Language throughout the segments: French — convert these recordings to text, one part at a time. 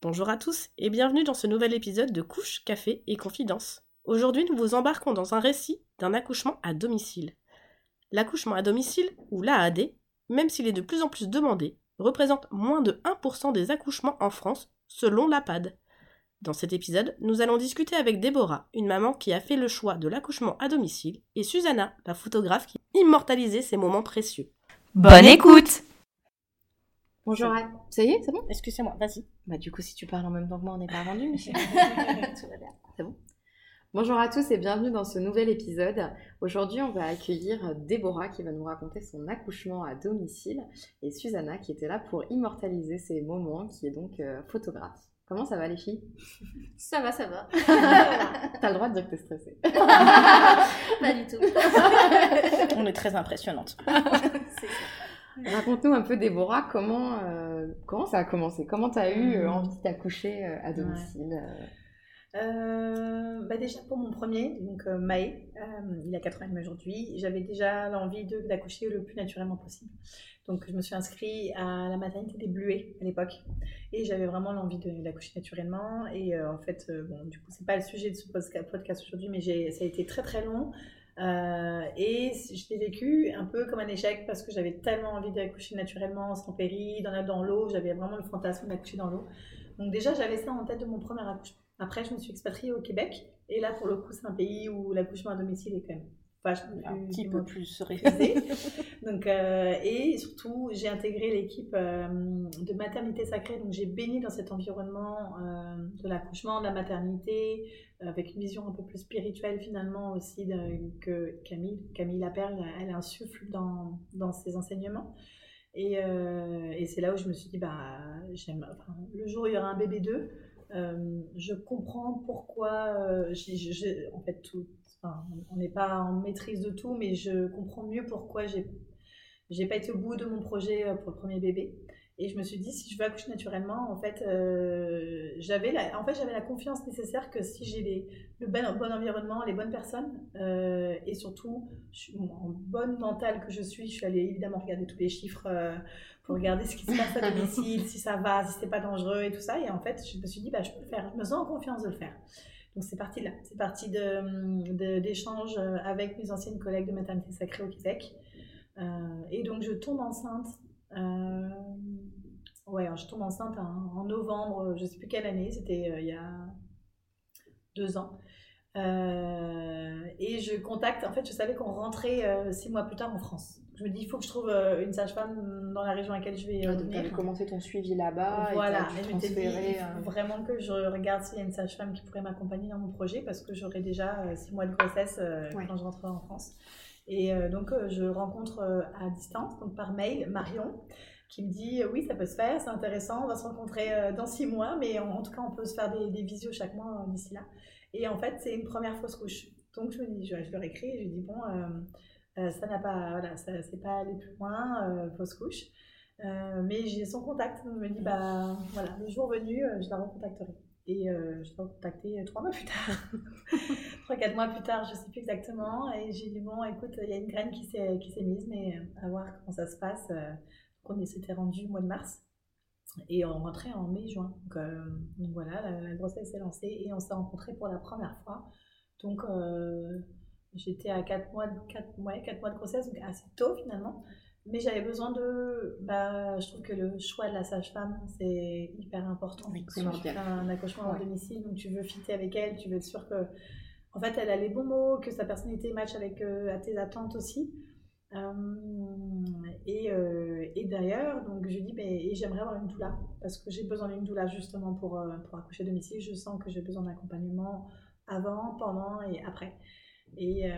Bonjour à tous et bienvenue dans ce nouvel épisode de Couche, Café et Confidence. Aujourd'hui, nous vous embarquons dans un récit d'un accouchement à domicile. L'accouchement à domicile, ou l'AAD, même s'il est de plus en plus demandé, représente moins de 1% des accouchements en France, selon l'APAD. Dans cet épisode, nous allons discuter avec Déborah, une maman qui a fait le choix de l'accouchement à domicile, et Susanna, la photographe qui a immortalisé ces moments précieux. Bonne écoute Bonjour, ça y est, c'est bon? Excusez-moi, vas-y. Bah du coup, si tu parles en même temps que moi, on n'est pas rendu, mais c'est bon. Bonjour à tous et bienvenue dans ce nouvel épisode. Aujourd'hui, on va accueillir Déborah qui va nous raconter son accouchement à domicile et Susanna qui était là pour immortaliser ces moments, qui est donc euh, photographe. Comment ça va les filles? Ça va, ça va. T'as le droit de dire que t'es stressée. Pas du tout. On est très impressionnante. Raconte-nous un peu Déborah, comment, euh, comment ça a commencé? Comment t'as eu euh, envie d'accoucher euh, à domicile bah déjà pour mon premier, donc Maë, euh, il a 4 ans aujourd'hui, j'avais déjà l'envie d'accoucher le plus naturellement possible. Donc je me suis inscrite à la maternité des Bluets à l'époque et j'avais vraiment l'envie d'accoucher naturellement et en fait, bon du coup c'est pas le sujet de ce podca- podcast aujourd'hui mais ça a été très très long euh, et je l'ai vécu un peu comme un échec parce que j'avais tellement envie d'accoucher naturellement, sans péri, la- dans l'eau, j'avais vraiment le fantasme d'accoucher dans l'eau. Donc déjà j'avais ça en tête de mon premier accouchement. Après, je me suis expatriée au Québec. Et là, pour le coup, c'est un pays où l'accouchement à domicile est quand même plus, Un petit peu plus prisé. Donc, euh, et surtout, j'ai intégré l'équipe euh, de maternité sacrée. Donc, j'ai baigné dans cet environnement euh, de l'accouchement, de la maternité, avec une vision un peu plus spirituelle finalement aussi de- que Camille. Camille Laperle, elle insuffle dans, dans ses enseignements. Et, euh, et c'est là où je me suis dit, bah, j'aime, enfin, le jour où il y aura un bébé 2, euh, je comprends pourquoi, euh, en fait, tout, on n'est pas en maîtrise de tout, mais je comprends mieux pourquoi j'ai, j'ai pas été au bout de mon projet euh, pour le premier bébé. Et je me suis dit, si je veux accoucher naturellement, en fait, euh, j'avais la, en fait, la confiance nécessaire que si j'ai le bon, environnement, les bonnes personnes, euh, et surtout, en bonne mentale que je suis, je suis allée évidemment regarder tous les chiffres pour regarder ce qui se passe à domicile, si ça va, si c'est pas dangereux et tout ça. Et en fait, je me suis dit, bah, je peux le faire. Je me sens en confiance de le faire. Donc c'est parti là. C'est parti de- d'échanges avec mes anciennes collègues de maternité sacrée au Québec. Euh, et donc je tombe enceinte. euh, ouais, je tombe enceinte en, novembre, je sais plus quelle année, c'était euh, il y a deux ans. Euh, et je contacte, en fait, je savais qu'on rentrait euh, six mois plus tard en France. Je me dis, il faut que je trouve euh, une sage-femme dans la région à laquelle je vais Ah, venir. t'avais commencé ton suivi là-bas Voilà, et et je dit, euh, vraiment que je regarde s'il y a une sage-femme qui pourrait m'accompagner dans mon projet parce que j'aurai déjà euh, six mois de grossesse euh, Ouais. quand je rentrerai en France. Et donc, je rencontre à distance, donc par mail, Marion, qui me dit Oui, ça peut se faire, c'est intéressant, on va se rencontrer dans six mois, mais en, en tout cas, on peut se faire des, des visios chaque mois d'ici là. Et en fait, c'est une première fausse couche. Donc, je me dis, je, je leur écris et je dis Bon, euh, euh, ça n'a pas, voilà, ça c'est pas allé plus loin, euh, fausse couche. Euh, mais j'ai son contact, donc je me dis, bah voilà, le jour venu, je la recontacterai. Et je l'ai recontactée trois mois plus tard, trois, quatre mois plus tard, je sais plus exactement. Et j'ai dit, bon, écoute, il y a une graine qui s'est, qui s'est mise, mais à voir comment ça se passe. Donc on s'était rendu au mois de mars. Et on rentrait en mai-juin. Donc voilà, la, la grossesse s'est lancée et on s'est rencontrés pour la première fois. Donc euh, j'étais à 4 mois, de, 4, ouais, 4 mois de grossesse, donc assez tôt finalement. Mais j'avais besoin de. Bah, je trouve que le choix de la sage-femme, c'est hyper important. Oui, Quand tu fais un accouchement Ouais. à domicile, donc tu veux fitter avec elle, tu veux être sûr que. En fait, elle a les bons mots, que sa personnalité match avec euh, à tes attentes aussi. Euh, et, euh, et d'ailleurs, donc je dis, mais, j'aimerais avoir une doula, parce que j'ai besoin d'une doula justement pour, pour accoucher à domicile. Je sens que j'ai besoin d'accompagnement avant, pendant et après. Et euh,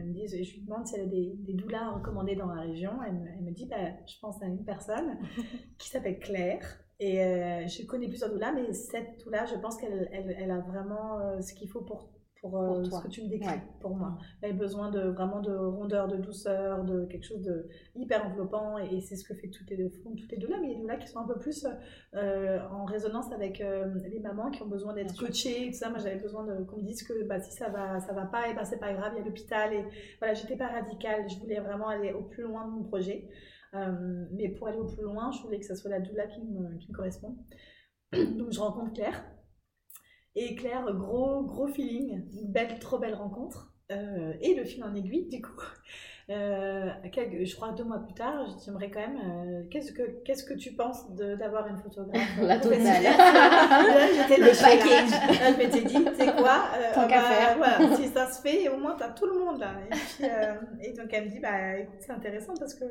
elle me dit, je lui demande si elle a des, des doulas recommandées dans la région. Elle me, elle me dit, bah, je pense à une personne qui s'appelle Claire. Et euh, je connais plusieurs doulas, mais cette doula, je pense qu'elle elle, elle a vraiment euh, ce qu'il faut pour, pour euh, Pour ce que tu me décris Ouais. pour moi. Elle avait besoin de vraiment de rondeur, de douceur, de quelque chose de hyper enveloppant et, et c'est ce que fait toutes les deux, toutes les deux là, mais a deux là qui sont un peu plus euh, en résonance avec euh, les mamans qui ont besoin d'être coachées et tout ça. Moi j'avais besoin qu'on me dise que bah, si ça va, ça va pas, et ben c'est pas grave, il y a l'hôpital et voilà, j'étais pas radicale, je voulais vraiment aller au plus loin de mon projet. Mais pour aller au plus loin, je voulais que ça soit la doula qui me, qui me correspond. Donc je rencontre Claire. Et Claire, gros, gros feeling, une belle, trop belle rencontre. Euh, et le fil en aiguille, du coup. Euh, quelques- je crois deux mois plus tard, j'aimerais quand même. euh, qu'est-ce que qu'est-ce que tu penses d'avoir une photographe La totale. Là, j'étais Le package. Là, je m'étais dit, tu sais quoi Tant ah qu'à bah, faire. Voilà, si ça se fait, au moins t'as tout le monde là. Et, puis, et donc elle me dit, bah écoute, c'est intéressant parce que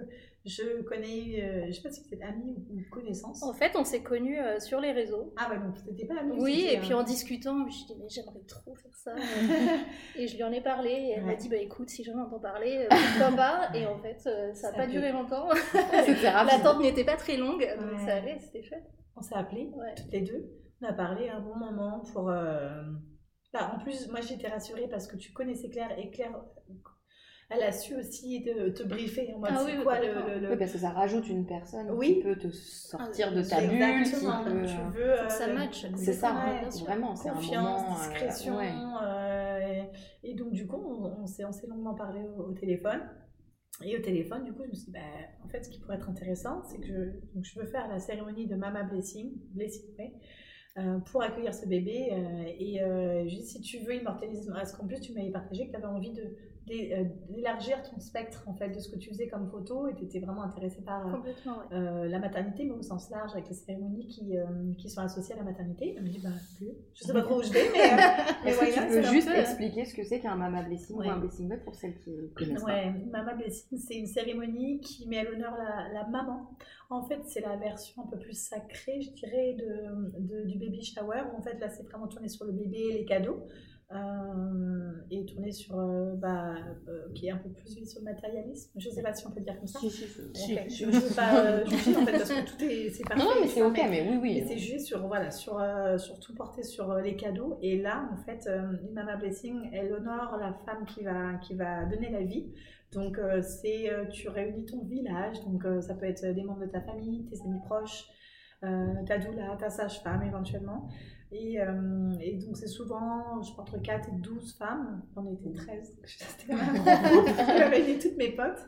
je connais, euh, je sais pas si vous êtes amis ou, connaissances. En fait, on s'est connus euh, sur les réseaux. Ah ouais, donc t'étais pas amis. Oui, et puis en discutant, je dit, mais j'aimerais trop faire ça. et je lui en ai parlé, et elle m'a dit, bah écoute, si j'en entends parler, euh, pourquoi pas? Et en fait, euh, ça n'a pas duré longtemps. L'attente n'était pas très longue, donc Ouais. ça allait, c'était chouette. On s'est appelés Ouais. toutes les deux. On a parlé un bon moment pour. bah, en plus, moi j'étais rassurée parce que tu connaissais Claire et Claire, elle a su aussi de, te briefer en mode Ah c'est oui, quoi le, le- le- Oui, parce que ça rajoute une personne Oui. qui peut te sortir de ta bulle, qui Exactement. peut... Tu euh, veux, euh, ça matche. C'est ça, Ouais, vraiment, c'est un confiance, moment... euh, discrétion. ouais. euh, et, et donc, du coup, on, on s'est on s'est longuement parlé au, au téléphone. Et au téléphone, du coup, je me suis dit, bah, en fait, ce qui pourrait être intéressant, c'est que je, donc, je veux faire la cérémonie de Mama Blessing, Blessing ouais, euh, pour accueillir ce bébé. euh, et euh, je lui ai dit, si tu veux immortaliser, parce qu'en plus, tu m'avais partagé que tu avais envie de d'élargir ton spectre en fait de ce que tu faisais comme photo et tu étais vraiment intéressée par euh, ouais. euh, la maternité, mais au sens large, avec les cérémonies qui, euh, qui sont associées à la maternité. Elle me dit, bah, plus. Je sais pas trop où je vais, mais, euh, mais Est-ce ouais, que là, tu c'est peux juste peu, euh, expliquer ce que c'est qu'un mama blessing Ouais. ou un blessing bug pour celles qui connaissent Ouais, Mama Blessing, c'est une cérémonie qui met à l'honneur la, la maman. En fait, c'est la version un peu plus sacrée, je dirais, de, de- du baby shower. En fait, là, c'est vraiment tourné sur le bébé et les cadeaux. Euh, et tourné sur, euh, bah, euh, qui est un peu plus sur le matérialisme. Je sais pas si on peut dire comme ça. Si, si, si. Ok, Je ne veux pas juger, en fait, parce que tout est, c'est parfait. Non, mais c'est ok, mais oui, oui. C'est juste sur, voilà, sur, surtout porté sur les cadeaux. Et là, en fait, Mama Blessing, elle honore la femme qui va, qui va donner la vie. Donc, c'est, tu réunis ton village. Donc, ça peut être des membres de ta famille, tes amis proches, ta doula, ta sage-femme éventuellement. Et, euh, et donc, c'est souvent, je pense, entre 4 et 12 femmes. On était 13. C'était quand même un grand groupe. J'ai réuni toutes mes potes.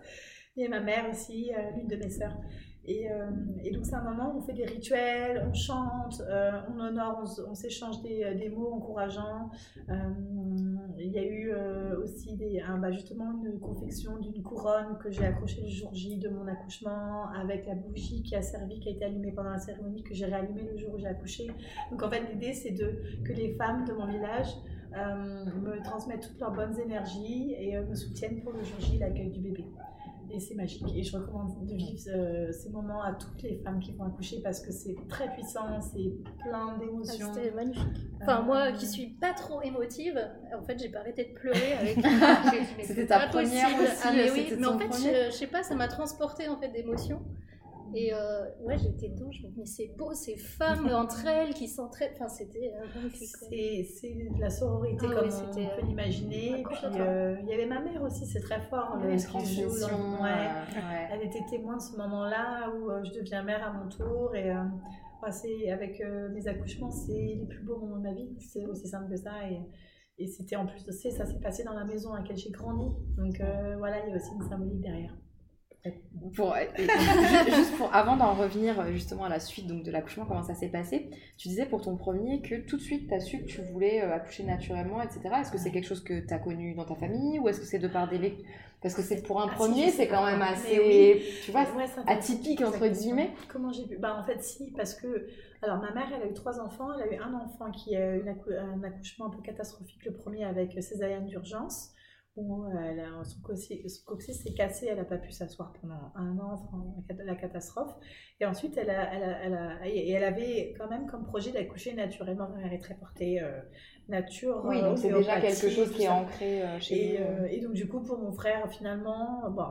Et ma mère aussi, euh, l'une de mes sœurs. Et, euh, et donc c'est un moment où on fait des rituels, on chante, euh, on honore, on, s'échange des, euh, des mots encourageants. Il y a eu aussi bah, justement une confection d'une couronne que j'ai accrochée le jour J de mon accouchement avec la bougie qui a servi, qui a été allumée pendant la cérémonie, que j'ai réallumée le jour où j'ai accouché. Donc en fait l'idée c'est que les femmes de mon village me transmettent toutes leurs bonnes énergies et me soutiennent pour le jour J, l'accueil du bébé. Et c'est magique. Et je recommande de vivre euh, ces moments à toutes les femmes qui vont accoucher parce que c'est très puissant, c'est plein Ah, d'émotions. C'était magnifique. Enfin, Euh, moi qui suis pas trop émotive, en fait, j'ai pas arrêté de pleurer avec. C'était ta pas première possible. aussi, Ah, mais euh, oui, mais en fait, je, je sais pas, ça m'a transporté en fait d'émotions. Et euh, ouais, j'étais dedans, je me dis, mais c'est beau, ces femmes entre elles qui s'entraident. Enfin, c'était. C'est de la sororité Ah comme on peut euh, l'imaginer. Et puis euh, il y avait ma mère aussi, c'est très fort. Le- dans- ouais. euh, ouais. Elle était témoin de ce moment-là où euh, je deviens mère à mon tour et avec mes accouchements, c'est les plus beaux moments de ma vie. C'est aussi simple que ça et, et c'était en plus de ça, ça s'est passé dans la maison à laquelle j'ai grandi. Donc voilà, il y a aussi une symbolique derrière. Pour, juste pour, avant d'en revenir euh, justement à la suite donc, de l'accouchement, comment ça s'est passé, tu disais pour ton premier que tout de suite tu as su que tu voulais euh, accoucher naturellement, etc. Est-ce que c'est quelque chose que tu as connu dans ta famille ou est-ce que c'est de par des... Parce que c'est pour un Ah, premier, c'est quand même assez, oui. tu vois, Ouais, atypique entre guillemets. Comment j'ai pu Bah en fait si parce que alors ma mère elle a eu trois enfants, elle a eu un enfant qui a eu un accouchement un peu catastrophique le premier avec césarienne d'urgence où euh, elle a- son coccyx, s'est cassé, elle n'a pas pu s'asseoir pendant un an, enfin, la cat- la catastrophe. Et ensuite elle a, elle a- elle a- et elle avait quand même comme projet d'accoucher naturellement. Elle est très portée euh, nature. Oui, euh, donc c'est déjà quelque chose qui est ancré euh, chez Et, nous. euh, et donc du coup pour mon frère finalement, bon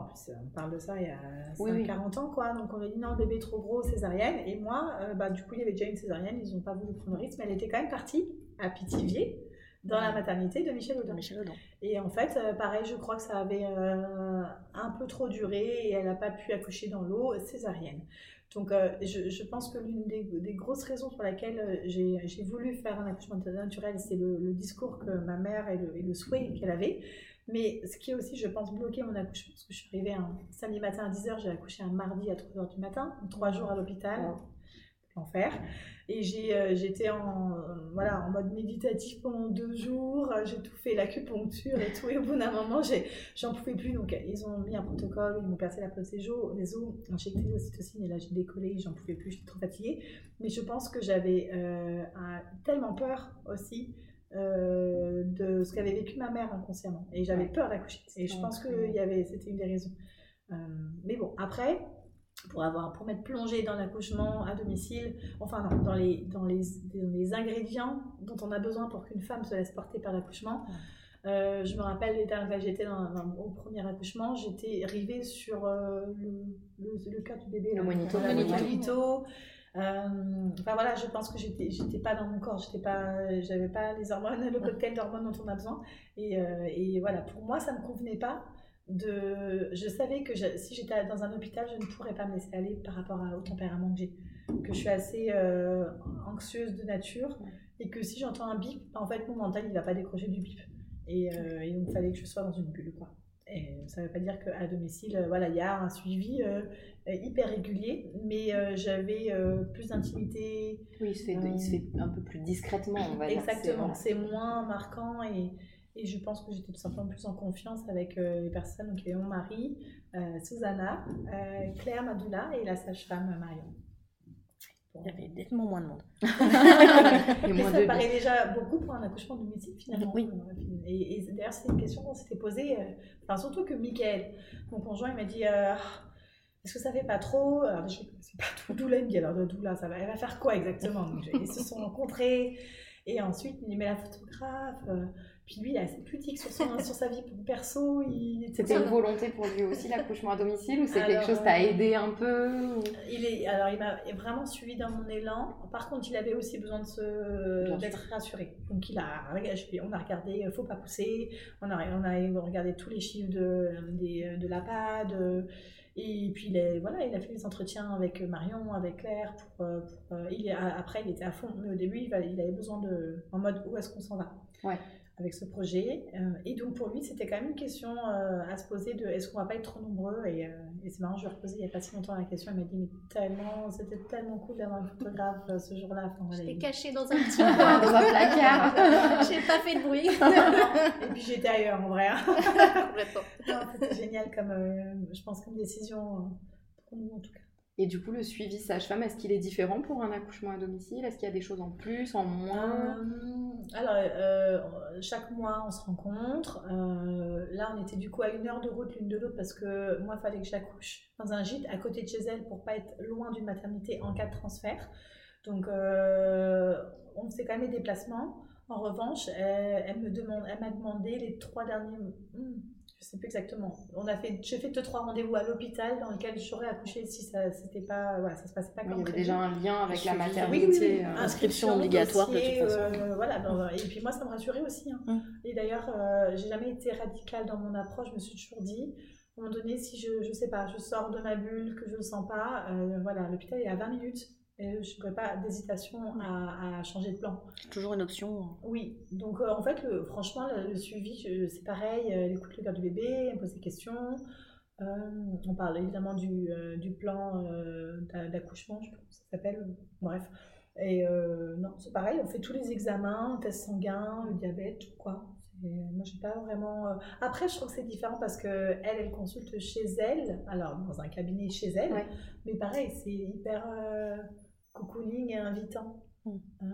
on parle de ça il y a Oui, 5, oui. 40 ans quoi, donc on lui a dit non le bébé est trop gros, césarienne, et moi euh, bah, du coup il y avait déjà une césarienne, ils n'ont pas voulu prendre le risque, mais elle était quand même partie à Pithiviers, dans la maternité de Michel Audin. Michel Audin. Et en fait, euh, pareil, je crois que ça avait euh, un peu trop duré et elle n'a pas pu accoucher dans l'eau césarienne. Donc, euh, je, je pense que l'une des, des grosses raisons pour laquelle j'ai voulu faire un accouchement naturel, c'est le, le discours que ma mère et le, et le souhait qu'elle avait. Mais ce qui est aussi, je pense, bloqué mon accouchement, parce que je suis arrivée un samedi matin à 10h, j'ai accouché un mardi à 3h du matin, trois jours à l'hôpital, l'enfer. Et j'ai, euh, j'étais en, voilà, en mode méditatif pendant deux jours, euh, j'ai tout fait, l'acupuncture et tout, et au bout d'un moment, j'en pouvais plus, donc ils ont mis un protocole, ils m'ont percé la peau les os, injecté l'ocytocine, et là j'ai décollé, j'en pouvais plus, j'étais trop fatiguée. Mais je pense que j'avais euh, tellement peur aussi euh, de ce qu'avait vécu ma mère inconsciemment, et j'avais Ouais. peur d'accoucher. Et je pense que c'était une des raisons. Euh, mais bon, après, pour avoir pour m'être plongée dans l'accouchement à domicile, enfin non, dans les, dans les, dans les ingrédients dont on a besoin pour qu'une femme se laisse porter par l'accouchement. Euh, je me rappelle les dernières fois j'étais dans, dans- au premier accouchement, j'étais rivée sur euh, le, le, le cœur du bébé, Le monito. le monito. monito. Euh, enfin voilà, je pense que j'étais, j'étais pas dans mon corps, j'étais pas, j'avais pas les hormones, le cocktail d'hormones dont on a besoin. Et, euh, et voilà, pour moi, ça me convenait pas. De, je savais que je- si j'étais dans un hôpital, je ne pourrais pas me laisser aller par rapport à- au tempérament que j'ai, que je suis assez euh, anxieuse de nature et que si j'entends un bip, en fait, mon mental il va pas décrocher du bip. Et, euh, et donc, il fallait que je sois dans une bulle, quoi. Et ça ne veut pas dire qu'à domicile, euh, voilà, il y a un suivi euh, hyper régulier, mais euh, j'avais euh, plus d'intimité. Oui, il se, fait, il se fait un peu plus discrètement, on va dire. Exactement, C'est- c'est moins marquant et, et je pense que j'étais tout simplement plus en confiance avec euh, les personnes, donc il y avait mon mari, euh, Susanna, euh, Claire Madoula et la sage-femme Marion. Bon. Il y avait nettement moins de monde. Et Mais moins ça de paraît déjà beaucoup pour un accouchement de médecine finalement. Oui. Et, et d'ailleurs, c'est une question qu'on s'était posée, enfin, surtout que Michael, mon conjoint, il m'a dit Est-ce que ça fait pas trop? Alors, je sais pas tout doula. Il me dit Alors, doula, ça va, elle va faire quoi exactement? Donc, Ils se sont rencontrés. Et ensuite, il me dit Mais la photographe. Euh, puis lui, il est assez pudique sur, son, sur sa vie perso. Il, C'était une volonté pour lui aussi l'accouchement à domicile ou c'est quelque chose qui t'a euh, aidé un peu ou- Il est, alors, il m'a vraiment suivi dans mon élan. Par contre, il avait aussi besoin de d'être rassuré. Donc, il a, on a regardé, euh, faut pas pousser. On a, on a regardé tous les chiffres de, des- de la PAD. euh, Et puis, il, est, voilà, il a fait des entretiens avec Marion, avec Claire. Pour, euh, pour, euh, il est, après, il était à fond. Mais au début, il avait besoin de. En mode, où est-ce qu'on s'en va? Ouais. Avec ce projet. Euh, et donc pour lui, c'était quand même une question euh, à se poser de est-ce qu'on va pas être trop nombreux? Et, euh, et c'est marrant, je lui ai reposé il n'y a pas si longtemps la question. Elle m'a dit mais tellement, c'était tellement cool d'avoir un photographe ce jour-là. Enfin, J'étais cachée dans un petit coin. dans un placard J'ai pas fait de bruit. Et puis j'étais ailleurs en vrai. hein. Complètement. C'était génial comme, euh, je pense, comme décision pour nous en tout cas. Et du coup, le suivi sage-femme, est-ce qu'il est différent pour un accouchement à domicile? Est-ce qu'il y a des choses en plus, en moins? Euh, alors, euh, chaque mois, on se rencontre. Euh, là, on était du coup à une heure de route l'une de l'autre parce que moi, il fallait que j'accouche dans un gîte à côté de chez elle pour pas être loin d'une maternité en cas de transfert. Donc, on fait quand même des déplacements. En revanche, elle, elle me demande, elle m'a demandé les trois derniers. Je sais plus exactement. On a fait, j'ai fait deux trois rendez-vous à l'hôpital dans lesquels j'aurais accouché si ça, c'était pas, voilà, ça se passait pas Oui, comme Il y avait déjà un lien avec la maternité. Oui, oui, oui. euh, Inscription obligatoire, de toute façon. euh, voilà, dans- et puis moi, ça me rassurait aussi. hein. Mm. Et d'ailleurs, euh, j'ai jamais été radicale dans mon approche. Je me suis toujours dit, à un moment donné, si je, je sais pas, je sors de ma bulle, que je le sens pas, euh, voilà, l'hôpital est à 20 minutes. Et je n'aurais pas d'hésitation à, à changer de plan. Toujours une option. Oui, donc euh, en fait, le- franchement, le, le suivi, c'est pareil. euh, Elle écoute le cœur du bébé, elle pose des questions. Euh, on parle évidemment du, euh, du plan euh, d'a- d'accouchement, je sais pas comment ça s'appelle. Bref. Et euh, non, c'est pareil, on fait tous les examens, tests sanguins, le diabète, tout quoi. Moi, j'ai pas vraiment. euh, Après, je trouve que c'est différent parce que elle, elle consulte chez elle, alors dans un cabinet chez elle, Ouais. mais pareil, c'est hyper euh, cocooning et invitant. Mm. Euh,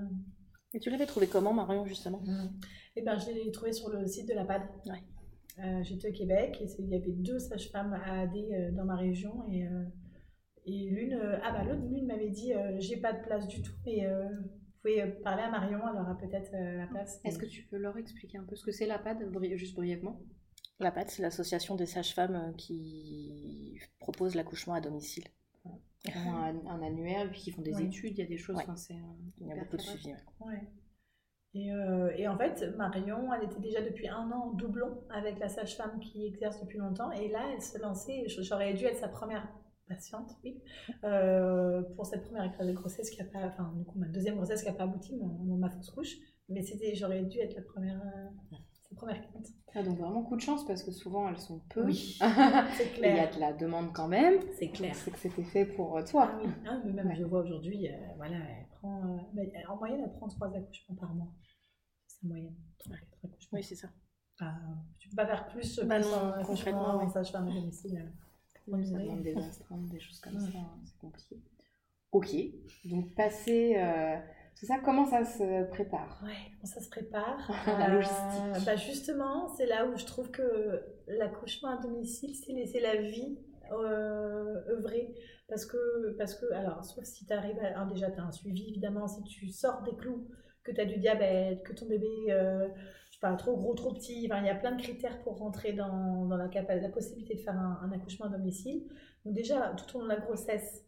Et tu l'avais trouvé comment, Marion, justement? Eh ben, je l'ai trouvé sur le site de la PAD. Ouais. Euh, J'étais au Québec et c'est- il y avait deux sages-femmes à AD euh, dans ma région et, euh, et l'une, euh, ah bah l'autre, l'une m'avait dit euh, j'ai pas de place du tout, mais euh, vous pouvez parler à Marion, elle aura peut-être euh, la place. Est-ce que tu peux leur expliquer un peu ce que c'est la PAD, bri- juste brièvement? La PAT, c'est l'association des sages-femmes qui propose l'accouchement à domicile. Ont un, un annuaire, puis ils font des études, il y a des choses. Ouais. euh, Il y a beaucoup de suivi. ouais. Et, euh, et en fait, Marion, elle était déjà depuis un an en doublon avec la sage-femme qui exerce depuis longtemps. Et là, elle se lançait, j'aurais dû être sa première patiente, oui, euh, pour cette première grossesse qui a pas, enfin, du coup, ma deuxième grossesse qui n'a pas abouti, mon, ma fausse couche. Mais c'était, j'aurais dû être la première, première. Ah, donc vraiment coup de chance parce que souvent elles sont peu. Oui, c'est Il y a clair. de la demande quand même. C'est clair. C'est que c'était fait pour euh, toi. Ah oui, ah, mais même Ouais. je vois aujourd'hui, euh, voilà, elle prend, euh, mais en moyenne, elle prend trois accouchements par mois. C'est moyenne, trois, quatre accouchements. Oui, c'est ça. Ah, tu peux pas faire plus, Bah plus non, en oui. sage-femme à domicile. euh, Oui, ça demande des astreintes, des choses comme Ouais. ça, hein, c'est compliqué. Ok, donc passer euh, tout ça, comment ça se prépare? Ouais, comment ça se prépare? La Euh, logistique. bah Justement, c'est là où je trouve que l'accouchement à domicile, c'est laisser la vie euh, œuvrer. Parce que, parce que, alors, sauf si tu arrives à. alors déjà, tu as un suivi, évidemment, si tu sors des clous, que tu as du diabète, que ton bébé, euh, je sais pas, trop gros, trop petit, enfin, il y a plein de critères pour rentrer dans, dans la, possibilité de faire un, un accouchement à domicile. Donc, déjà, tout au long de la grossesse,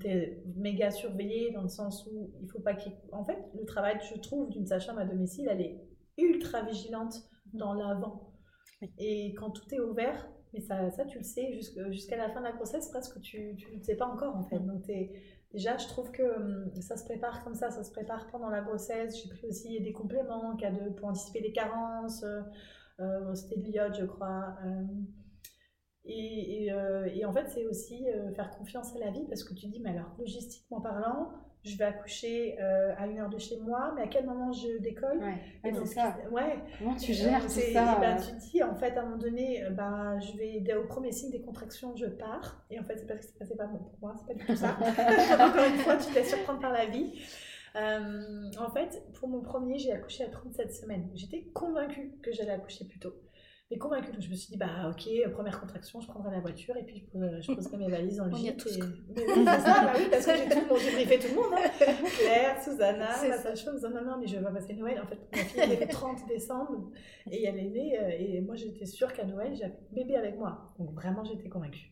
tu es méga surveillé dans le sens où il faut pas qu'il. En fait, le travail, je trouve, d'une sage-femme à domicile, elle est ultra vigilante dans l'avant. Et quand tout est ouvert, mais ça, ça tu le sais, jusqu'à la fin de la grossesse, presque tu ne le sais pas encore en fait. Donc t'es- déjà, je trouve que hum, ça se prépare comme ça, ça se prépare pendant la grossesse. J'ai pris aussi des compléments en cas de, pour anticiper les carences. euh, euh, C'était de l'iode, je crois. euh, et, et, euh, et en fait, c'est aussi euh, faire confiance à la vie parce que tu dis, mais alors, logistiquement parlant, je vais accoucher euh, à une heure de chez moi, mais à quel moment je décolle? Ouais, Et donc, ça. Ouais, Comment tu gères tout ça? et ben, euh, Tu dis, en fait, à un moment donné, ben, je vais, dès au premier signe des contractions, je pars. Et en fait, c'est parce que c'est passé pas bon pour moi, c'est pas du tout ça. Encore une fois, tu te laisses surprendre par la vie. En fait, pour mon premier, j'ai accouché à 37 semaines. J'étais convaincue que j'allais accoucher plus tôt. Mais convaincue, donc je me suis dit, bah ok, première contraction, je prendrai la voiture et puis je poserai, je poserai mes valises dans le gîte. et-. Mais oui, c'est ça, bah oui, parce que j'ai tout le monde, j'ai briefé tout le monde. hein. Claire, Susanna, ma sage-femme, disant non, non, mais je vais pas passer Noël. En fait, ma fille est le 30 décembre et elle est née, euh, et moi j'étais sûre qu'à Noël, j'avais bébé avec moi. Donc vraiment, j'étais convaincue.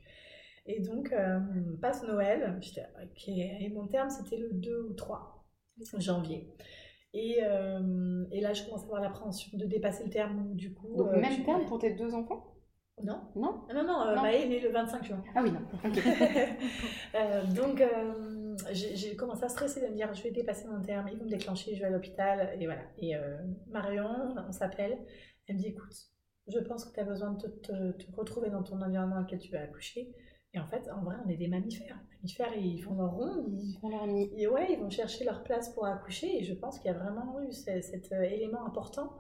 Et donc, euh, passe Noël, j'étais ok, et mon terme c'était le 2 ou 3 janvier. Et, euh, et là, je commence à avoir l'appréhension de dépasser le terme, du coup. Donc euh, même terme pour tes deux enfants? Non, Non? Ah non, non, euh, Non. Maë est née le 25 juin. Ah oui, non. Donc, j'ai commencé à stresser de me dire je vais dépasser mon terme, ils vont me déclencher, je vais à l'hôpital. Et voilà. Et Marion, on s'appelle, elle me dit écoute, je pense que tu as besoin de te, te- te retrouver dans ton environnement dans lequel tu vas accoucher. Et en fait, en vrai, on est des mammifères. Les mammifères, ils font leur ronde, ils, font leur nid. et ouais, ils vont chercher leur place pour accoucher. Et je pense qu'il y a vraiment eu ce- cet euh, élément important.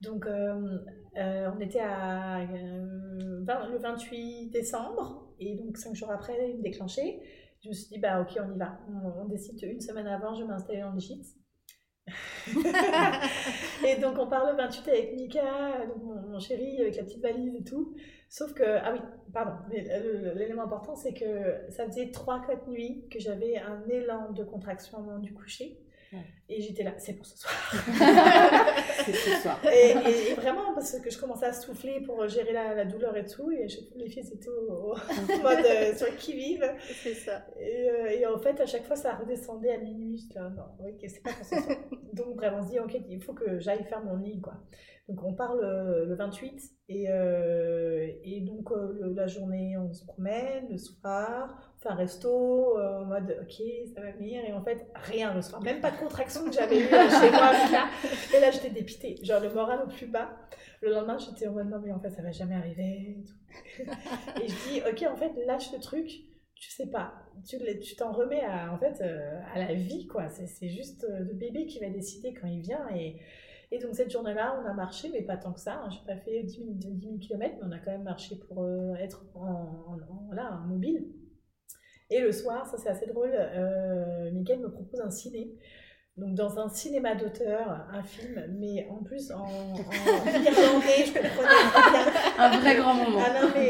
Donc, euh, euh, on était à euh, 20 le 28 décembre, et donc cinq jours après, il me déclenchait. Je me suis dit, bah ok, on y va. On, on décide une semaine avant, je vais m'installer dans le gîte. et donc, on part le 28 avec Mika, donc mon, mon chéri, avec la petite valise et tout. Sauf que, ah oui, pardon, le- l'élément important, c'est que ça faisait 3-4 nuits que j'avais un élan de contraction au moment du coucher. Et j'étais là, c'est pour ce soir. C'est ce soir. Et, et- et vraiment, parce que je commençais à souffler pour gérer la, la douleur et tout, et je- les filles étaient au, au mode euh, sur qui-vive. C'est ça. Et, euh, et en fait, à chaque fois, ça redescendait à minuit. Là, non, ok, c'est pas pour ce soir. Donc, bref, on se dit, ok, il faut que j'aille faire mon lit, quoi. Donc, on part le, le 28, et, euh, et donc, euh, le- la journée, on se promène, le soir, un resto, euh, en mode, ok, ça va venir, et en fait, rien le soir. Même pas de contraction que j'avais eu euh, chez moi, là. Et là, j'étais dépitée, genre le moral au plus bas. Le lendemain, j'étais en mode, non, mais en fait, ça va jamais arriver. et je dis, ok, en fait, lâche le truc tu sais pas, tu t'en remets à, en fait, euh, à la vie, quoi. C'est juste euh, le bébé qui va décider quand il vient. Et, et donc, cette journée-là, on a marché, mais pas tant que ça. hein. J'ai pas fait 10 000, 10 000 km, mais on a quand même marché pour être voilà, en mobile. Et le soir, ça c'est assez drôle, euh, Mickaël me propose un ciné. Donc dans un cinéma d'auteur, un film, mais en plus en, en irlandais, je comprenais. Un vrai grand moment. Ah non, mais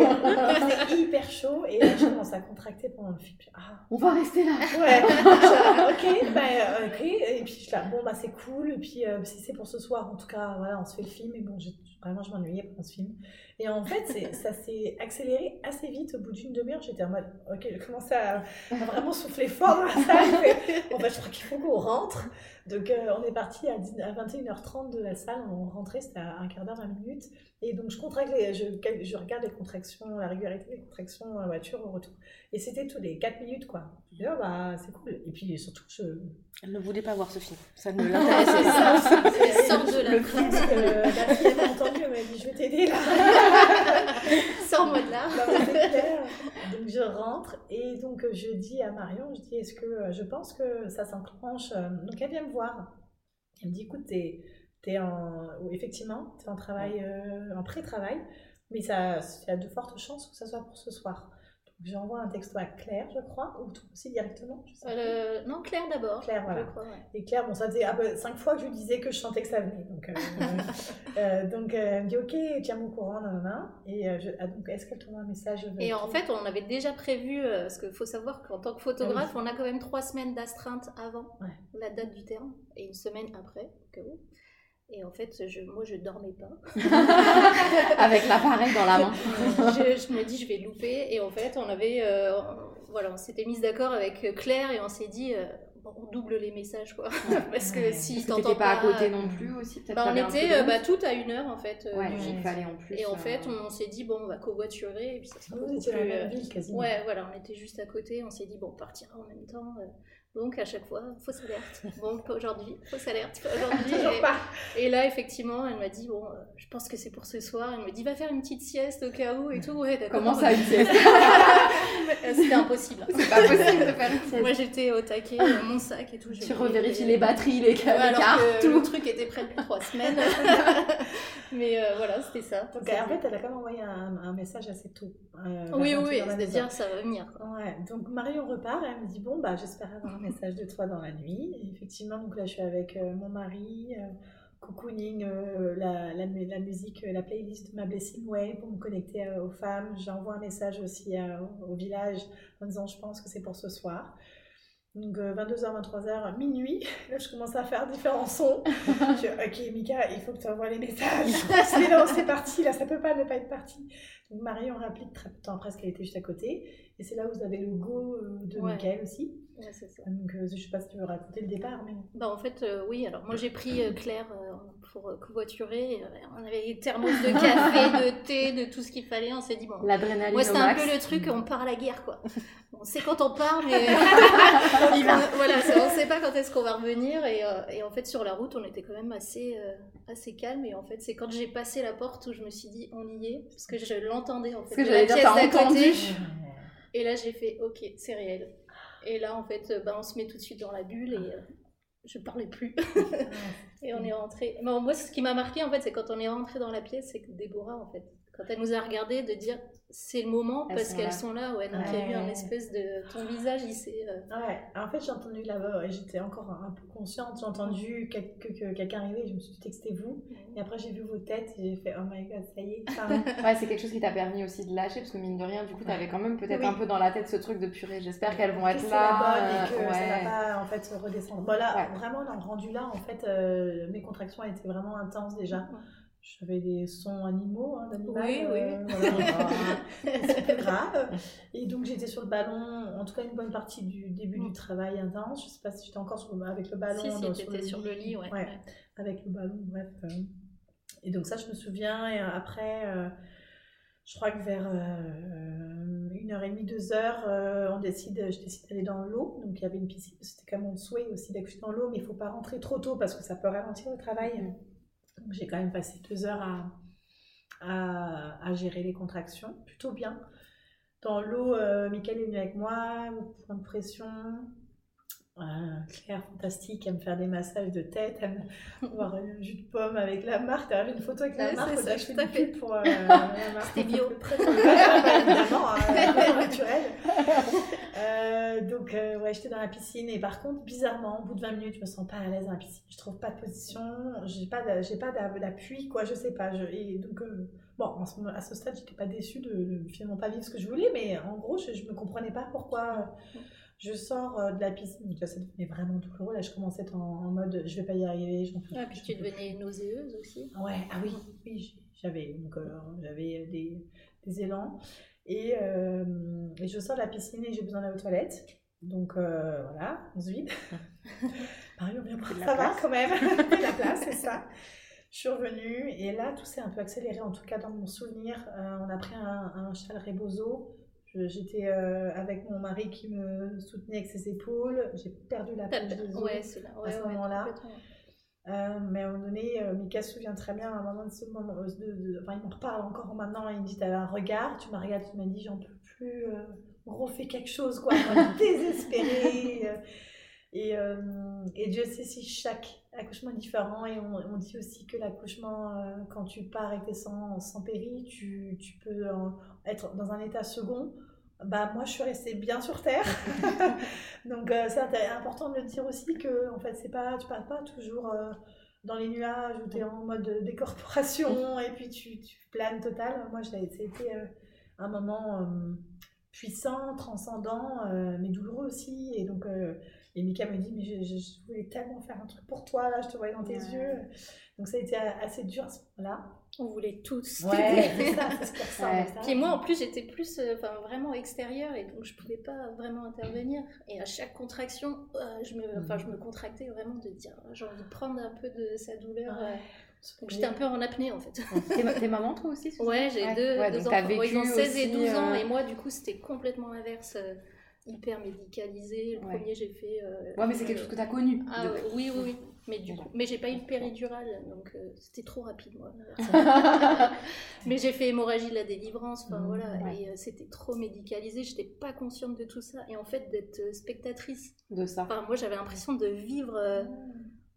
c'était hyper chaud. Et là, je commence à contracter pendant le film. Ah, On va rester là. ouais. Là, ok, bah, ok. Et puis, je suis là, bon, bah, c'est cool. Et puis, euh, si c'est pour ce soir, en tout cas, voilà, on se fait le film. Et bon, j'ai- vraiment, je m'ennuyais pendant ce film. Et en fait, ça s'est accéléré assez vite. Au bout d'une demi-heure, j'étais en mode, ok, j'ai commencé à, à vraiment souffler fort dans la salle. En fait, je crois qu'il faut qu'on rentre. Donc, euh, on est parti à, 10 à 21h30 de la salle. On rentrait, c'était à un quart d'heure, 20 minutes. Et donc, je, contracte les, je, je regarde les contractions, la régularité des contractions dans la voiture au retour. Et c'était tous les 4 minutes, quoi. Oh, bah, c'est cool. Et puis, surtout, je. Elle ne voulait pas voir ce film. Ça ne l'intéressait c'est pas. sort de la Le que la fille elle m'a entendu, elle m'a dit, je vais t'aider là. Sors-moi de là. Bah. Donc je rentre et donc je dis à Marion, je dis est-ce que euh, je pense que ça s'enclenche euh, Donc elle vient me voir. Elle me dit écoute, t'es es en effectivement, t'es en travail, euh, en pré-travail, mais ça, il y a de fortes chances que ça soit pour ce soir. J'envoie un texto à Claire, je crois, ou toi aussi directement. Je sais. Euh, non, Claire d'abord. Claire, voilà. Je crois, ouais. Et Claire, bon, ça faisait ah bah, cinq fois que je lui disais que je sentais que ça venait. Donc, euh, euh, donc elle me dit ok, tiens-moi au courant, nanana. Et je, ah, donc est-ce qu'elle t'envoie un message Et en fait, on avait déjà prévu, parce qu'il faut savoir qu'en tant que photographe, Ah on a quand même trois semaines d'astreinte avant Ouais. la date du terme et une semaine après, où. Et en fait, je, moi, je dormais pas. Avec l'appareil dans la main. je, je me dis, je vais louper. Et en fait, on avait, euh, voilà, on s'était mis d'accord avec Claire et on s'est dit, euh, bon, on double les messages, quoi. Parce que Ouais. si t'entends t'étais pas à côté euh, non plus aussi. peut-être bah, on était euh, bah, tout à une heure en fait Ouais, du il gîte. fallait en plus. Et en euh, fait, on s'est dit, bon, on va covoiturer et puis ça sera beaucoup plus, la euh, même ville quasiment. Ouais, voilà, on était juste à côté, on s'est dit, bon, on partira en même temps. Donc à chaque fois, fausse alerte. Bon, pas aujourd'hui, fausse alerte, pas aujourd'hui. Toujours et, pas. et là, effectivement, elle m'a dit, bon, euh, je pense que c'est pour ce soir. Elle me dit, va faire une petite sieste au cas où et tout. Ouais, d'accord. Comment ça, une sieste Euh, C'était impossible. C'est pas possible de faire une sieste. Moi, j'étais au taquet, euh, mon sac et tout. Tu revérifies les batteries, les, Ouais, les alors cartes, que tout. le truc était prêt depuis trois semaines. Mais euh, voilà, c'était ça. Donc en fait, elle a quand même envoyé un, un message assez tôt. euh, oui, oui, oui, 28 dans la c'est-à-dire ça va venir. Ouais, donc Marion repart, elle me dit bon bah j'espère avoir un message de toi dans la nuit. Et effectivement, donc là je suis avec euh, mon mari, euh, cocooning, euh, la, la, mu- la musique, la playlist de ma Blessing Way pour me connecter aux femmes. J'envoie un message aussi au, village en disant je pense que c'est pour ce soir. Donc 22h, 23h, minuit, là je commence à faire différents sons. je dis, ok Mika, il faut que tu envoies les messages. c'est non, c'est parti, là ça peut pas ne pas être parti. Donc Marion réplique très peu de temps après parce qu'elle était juste à côté. Et c'est là où vous avez le go de Ouais. Mickaël aussi. Ouais, c'est ça. Donc euh, je sais pas si tu veux raconter le départ, mais... Bah, en fait, euh, oui, alors moi j'ai pris euh, Claire euh, pour euh, covoiturer. on avait des thermos de café, de thé, de tout ce qu'il fallait. On s'est dit, bon, L'adrénaline Moi, c'était un peu le truc, on part à la guerre, quoi. On sait quand on part, mais on. Voilà, on sait pas quand est-ce qu'on va revenir. Et, et en fait, sur la route, on était quand même assez, assez calme. Et en fait, c'est quand j'ai passé la porte où je me suis dit, on y est, parce que je l'entendais en fait. Parce que de j'allais la pièce d'à côté. Et là, j'ai fait, ok, c'est réel. Et là, en fait, bah, on se met tout de suite dans la bulle et euh, je parlais plus. et on est rentré. Bon, moi, ce qui m'a marqué, en fait, c'est quand on est rentré dans la pièce, c'est que Déborah, en fait, quand elle nous a regardé, de dire c'est le moment Elles parce qu'elles sont là. Ouais, donc il y a eu un Ouais. espèce de. Ton visage, il s'est. euh, Ouais, en fait j'ai entendu là-bas et j'étais encore un peu consciente. J'ai entendu quel- que, que quelqu'un arrivait, je me suis dit c'était vous. Et après j'ai vu vos têtes et j'ai fait oh my god, ça y est. Enfin, Ouais, c'est quelque chose qui t'a permis aussi de lâcher, parce que mine de rien, du coup, t'avais quand même peut-être Oui. un peu dans la tête ce truc de purée. J'espère qu'elles vont être c'est là. la bonne et que euh, ça ouais. va pas en fait redescendre. Bon là, Ouais. vraiment dans le rendu là, en fait, euh, mes contractions étaient vraiment intenses déjà. J'avais des sons animaux, hein, d'animal. Oui, oui. euh, voilà. c'est plus grave. Et donc j'étais sur le ballon, en tout cas une bonne partie du début du travail intense. Je sais pas si j'étais encore sur avec le ballon. Si, si, dans- sur le lit, ouais. ouais. avec le ballon, bref. euh. Et donc ça, je me souviens. Et après, euh, je crois que vers une heure et demie, deux heures, on décide, je décide d'aller dans l'eau. Donc il y avait une piscine. C'était quand même mon souhait aussi d'accoucher dans l'eau, mais il faut pas rentrer trop tôt parce que ça peut ralentir le travail. Mhm. J'ai quand même passé deux heures à, à, à gérer les contractions, plutôt bien. Dans l'eau, euh, Mickaël est venu avec moi, au point de pression. Euh, Claire, fantastique, elle me faire des massages de tête, elle me boire un jus de pomme avec la marque. T'as une photo avec la Ouais, marque, c'est on ça, a fait pub pour euh, la marque. C'était bio. Évidemment, hein, naturel. Euh, donc, euh, ouais, j'étais dans la piscine et par contre, bizarrement, au bout de 20 minutes, je me sens pas à l'aise dans la piscine. Je trouve pas de position, j'ai pas j'ai d'appui, quoi, je sais pas. Je- et donc, euh, bon, à ce stade, j'étais pas déçue de, de finalement pas vivre ce que je voulais, mais en gros, je, je me comprenais pas pourquoi. je sors de la piscine, donc là, ça devenait vraiment douloureux. Là, je commençais à être en, en mode je vais pas y arriver. plus, puis j'en tu devenais nauséeuse aussi. Ouais, ah oui, oui, j- j'avais donc euh, j'avais des, des élans et, euh, et je sors de la piscine et j'ai besoin d'aller aux toilettes. Donc euh, voilà, on se vide. Viens Fais de la Ça va place. quand même. De la place, c'est ça. Je suis revenue et là, tout s'est un peu accéléré, en tout cas dans mon souvenir. Euh, on a pris un, un cheval Rebozo. J'étais avec mon mari qui me soutenait avec ses épaules. J'ai perdu la page os. Ouais. Ouais, ce ouais, moment-là. Euh, mais à un moment donné, euh, Mika se souvient très bien à un moment de ce moment. de- de- enfin, il m'en reparle encore maintenant. Il me dit T'avais un regard, tu m'as regardé, tu m'as dit J'en peux plus, euh, refais quelque chose, quoi. Moi, désespérée. euh. et, euh, et Dieu sait si chaque accouchement est différent. Et on, on dit aussi que l'accouchement, quand tu pars avec tes sangs sans péri, tu, tu peux être dans un état second. Bah, moi, je suis restée bien sur terre. Donc, euh, c'est int- important de le dire aussi que, en fait, c'est pas, tu pars pas toujours euh, dans les nuages où tu es en mode décorporation et puis tu, tu planes total. Moi, j'ai- c'était euh, un moment euh, puissant, transcendant, euh, mais douloureux aussi. Et donc, euh, et Mika me dit, mais je, je- je voulais tellement faire un truc pour toi, là, je te voyais dans tes Ouais. yeux. Donc, ça a été assez dur à ce moment-là. On voulait tous. Ouais, ça, Ouais. Puis moi, en plus, j'étais plus euh, enfin, vraiment extérieure et donc je pouvais pas vraiment intervenir. Et à chaque contraction, euh, je, me, enfin, je me contractais vraiment de dire j'ai envie de prendre un peu de sa douleur. euh. Donc j'étais un peu en apnée en fait. T'es ma- t'es maman toi aussi Ouais, j'ai deux, deux donc enfants. Ils ont vécu 16 et aussi, 12 ans. euh, Et moi, du coup, c'était complètement l'inverse. euh, hyper médicalisé. Le Ouais. premier, j'ai fait. euh, Ouais, mais c'est quelque chose que t'as connu. Ah oui, oui, oui. Mais du coup, mais j'ai pas eu de péridurale, donc euh, c'était trop rapide moi. mais j'ai fait hémorragie de la délivrance, enfin Mmh, voilà, ouais. et euh, c'était trop médicalisé. J'étais pas consciente de tout ça, et en fait d'être euh, spectatrice. De ça. Enfin, moi j'avais l'impression de vivre, euh,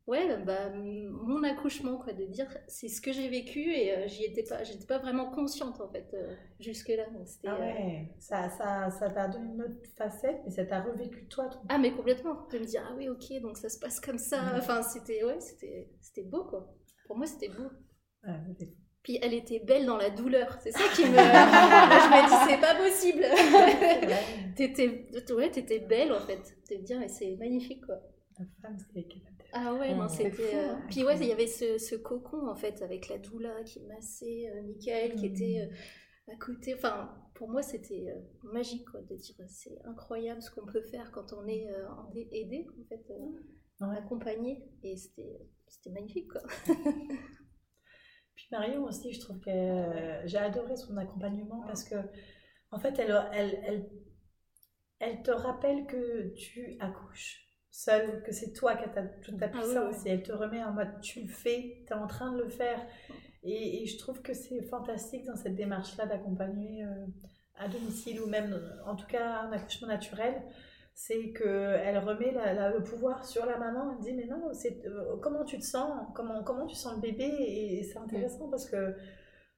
ouais, bah mon accouchement quoi, de dire c'est ce que j'ai vécu et euh, j'y étais pas, j'étais pas vraiment consciente en fait jusque là. Donc. Ah euh, ouais, ça ça ça t'a donné une autre facette, mais ça t'a revécu toi, ton Ah mais complètement, de me dire ah oui ok donc ça se passe comme ça, Mhm. enfin c'était ouais c'était c'était beau quoi. Pour moi c'était beau. Puis elle était belle dans la douleur, c'est ça qui me. Je me dis c'est pas possible. t'étais ouais t'étais belle en fait, me dire et c'est magnifique quoi. La femme, c'est. Ah ouais non c'était. euh, hein. Puis ouais il y avait ce, ce cocon en fait avec la doula qui massait euh, Michael qui était euh, à côté. Enfin pour moi c'était euh, magique quoi de dire c'est incroyable ce qu'on peut faire quand on est aidé en fait. Ouais. accompagné et c'était c'était magnifique quoi. Puis Marion aussi, je trouve que j'ai adoré son accompagnement parce que, en fait, elle, elle, elle, elle te rappelle que tu accouches seule, que c'est toi qui as ta- toute ta Ah oui, puissance oui. et elle te remet en mode tu le fais, tu es en train de le faire. Et, et je trouve que c'est fantastique dans cette démarche-là d'accompagner euh, à domicile ou même, en tout cas, un accouchement naturel. C'est qu'elle remet la- la- le pouvoir sur la maman. Elle dit Mais non, c'est, euh, comment tu te sens? Comment, comment tu sens le bébé? Et, c'est intéressant parce que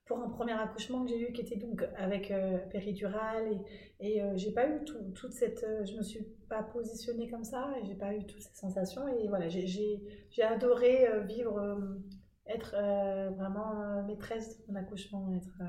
pour un premier accouchement que j'ai eu, qui était donc avec euh, péridurale, et, et euh, j'ai pas eu tout- toute cette. euh, je me suis pas positionnée comme ça, et j'ai pas eu toutes ces sensations. Et voilà, j'ai, adoré euh, vivre, euh, être vraiment maîtresse de mon accouchement. Être,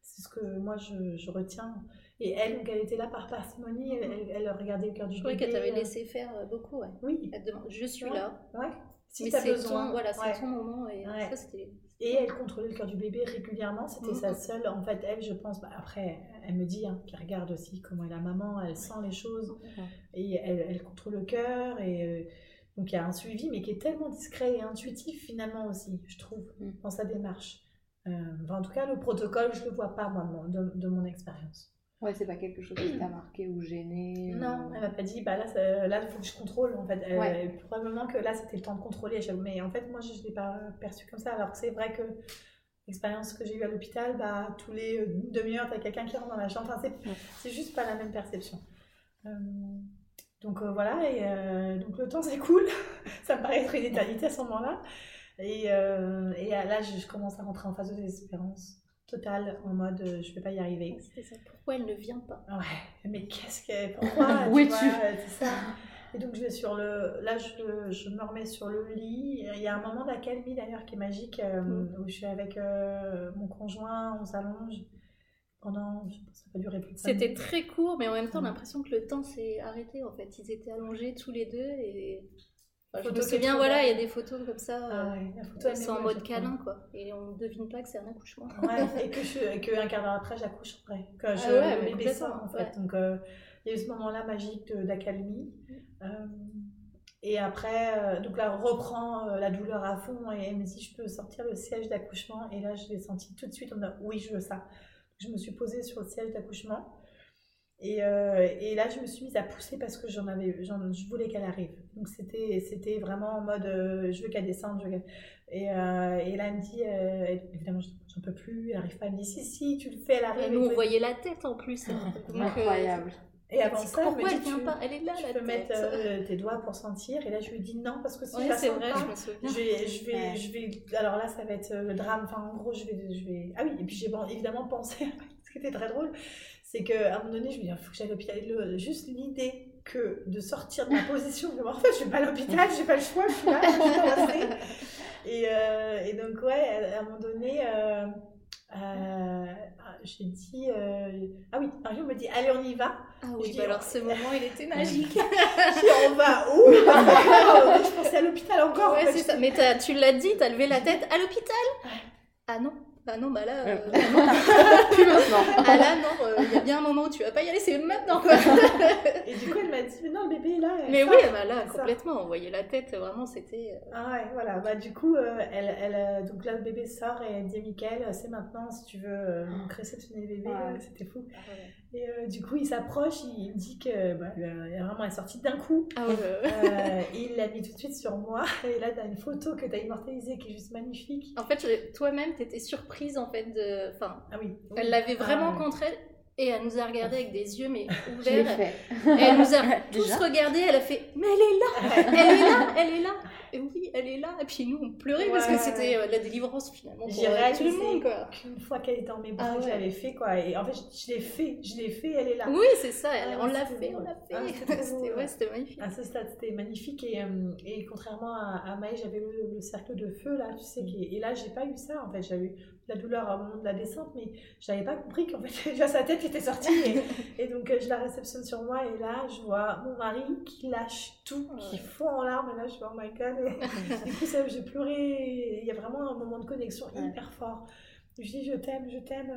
c'est ce que moi je, je retiens. Et elle, donc elle était là par parcimonie, elle, elle, elle regardait le cœur du Je bébé. qu'elle t'avait laissé faire beaucoup ouais. Oui, Elle te demande je suis Ouais. là. ouais. Si mais t'as c'est besoin. ton voilà c'est ouais. ton moment et Ouais. ça c'était. Et elle contrôlait le cœur du bébé régulièrement, c'était Mhm. sa seule. En fait, elle, je pense, bah, après, elle me dit hein, qu'elle regarde aussi comment est la maman, elle sent les choses et elle, elle contrôle le cœur. Et euh, donc, il y a un suivi, mais qui est tellement discret et intuitif finalement aussi, je trouve, Mhm. dans sa démarche. Euh, enfin, en tout cas, le protocole, je le vois pas, moi, de mon expérience. Ouais, c'est pas quelque chose qui t'a marqué ou gêné. Non, ou- elle m'a pas dit, bah là, ça- là, il faut que je contrôle. En fait, Ouais. probablement que là, c'était le temps de contrôler. Mais en fait, moi, je ne l'ai pas perçu comme ça. Alors que c'est vrai que l'expérience que j'ai eue à l'hôpital, bah, tous les euh, demi-heures, tu as quelqu'un qui rentre dans la chambre. Enfin, c'est, c'est juste pas la même perception. Euh, donc euh, voilà, et euh, donc le temps s'écoule. ça me paraît être une éternité à ce moment-là. Et, euh, et là, je, je commence à rentrer en phase de désespérance totale, en mode euh, je vais pas y arriver. C'était ça. Pourquoi elle ne vient pas? Ouais, mais qu'est-ce que. Pourquoi Où tu es-tu? vois, C'est ça. Et donc, je vais sur le. Là, je, je me remets sur le lit. Il y a un moment d'accalmie d'ailleurs qui est magique, euh, Mm. où je suis avec euh, mon conjoint, on s'allonge pendant. Je pense que ça peut durer plus de C'était très court, mais en même temps, Mhm. l'impression que le temps s'est arrêté. En fait, ils étaient allongés tous les deux et. Enfin, je Photo me souviens, voilà, il y a des photos comme ça. Ah euh, ouais, la photo, elle c'est est en mode je câlin, quoi. Et on ne devine pas que c'est un accouchement. Ouais, et que, je, que un quart d'heure après, j'accouche après. Que je, Ah ouais, le mais bébé sort, en fait. Donc, euh, il y a eu ce moment-là magique d'accalmie. Euh, Et après, euh, donc là, on reprend la douleur à fond et elle me dit, je peux sortir le siège d'accouchement. Et là, je l'ai senti tout de suite, on dit, oui, je veux ça. Je me suis posée sur le siège d'accouchement. Et, euh, et là, je me suis mise à pousser parce que j'en avais, j'en- je voulais qu'elle arrive. Donc c'était, c'était vraiment en mode, euh, je veux qu'elle descende. je veux qu'elle- Et, euh, et là, elle me dit, euh, évidemment, j'en peux plus, elle arrive pas. Elle me dit, si, si, tu le fais, elle arrive. Et nous, on voyait la tête en plus. hein. Donc, Incroyable. Et avant ça, elle Pourquoi me elle dit, vient tu, pas? Elle est là, tu la peux tête. mettre euh, tes doigts pour sentir. Et là, je lui dis non, parce que si Ouais, je la c'est sens vrai, pas, je me souviens. je vais, je vais, Ouais. je vais. Alors là, ça va être le drame. Enfin, en gros, je vais, je vais. Ah oui, et puis j'ai évidemment pensé. Ce qui était très drôle, c'est qu'à un moment donné, je me dis, il faut que j'aille à l'hôpital. Juste l'idée que de sortir de ma position, dis, en fait, je vais pas à l'hôpital, j'ai pas le choix, je suis là, je suis. Et, euh, et donc, ouais, à un moment donné, euh, euh, j'ai dit. euh, ah oui, Mario me dit, allez, on y va. Ah oui, dis, bah alors ce moment, il était magique. Je dis, on va où? Je pensais à l'hôpital encore. en Ouais, fait. c'est ça. Mais tu l'as dit, t'as levé la tête à l'hôpital? Ah non, bah non, bah là, euh, Plus maintenant. ah là non, euh, il y a bien un moment où tu vas pas y aller, c'est maintenant quoi. Et du coup, elle m'a dit, mais non, le bébé est là. elle Mais sort. oui, bah là, complètement, on voyait la tête, vraiment, c'était. euh, Ah ouais, voilà. Bah, du coup, euh, elle, elle, euh, donc là, le bébé sort et elle dit, Mickaël, c'est maintenant si tu veux euh, donc réceptionner le bébé. Ouais. euh, C'était fou. Et euh, du coup, il s'approche, il me dit que bah, euh, vraiment, elle est sortie d'un coup. Ah ouais, ouais, ouais. Euh, et il l'a mis tout de suite sur moi. Et là, t'as une photo que t'as immortalisée qui est juste magnifique. En fait, toi-même, t'étais surprise en fait de. Enfin, Ah oui. elle l'avait vraiment Ah, contre elle et elle nous a regardé avec des yeux mais ouverts. fait. Et elle nous a tous regardé, elle a fait Mais elle est là Elle est là Elle est là Et oui, elle est là Et puis nous, on pleurait parce que c'était euh, la délivrance finalement pour euh, réalisé tout le monde quoi. qu'une fois qu'elle était dans mes bras, Ah ouais. l'avais fait quoi. Et en fait, je, l'ai fait, je l'ai fait, elle est là. Oui, c'est ça, elle- Ah, on l'a fait, on l'a fait. c'était ouais. magnifique. À ce stade, c'était magnifique. Et, euh, et contrairement à, à Maë, j'avais le, le cercle de feu là, tu sais. Mm. qui- et là, j'ai pas eu ça en fait. J'avais eu la douleur au moment de la descente, mais j'avais pas compris qu'en fait, déjà sa tête était sortie. Et, et donc, euh, je la réceptionne sur moi. Et là, je vois mon mari qui lâche tout, qui Ouais. fond en larmes. Et là, je fais oh my god. Du coup, ça, j'ai pleuré. Il y a vraiment un moment de connexion Ouais. hyper fort. Je dis je t'aime, je t'aime.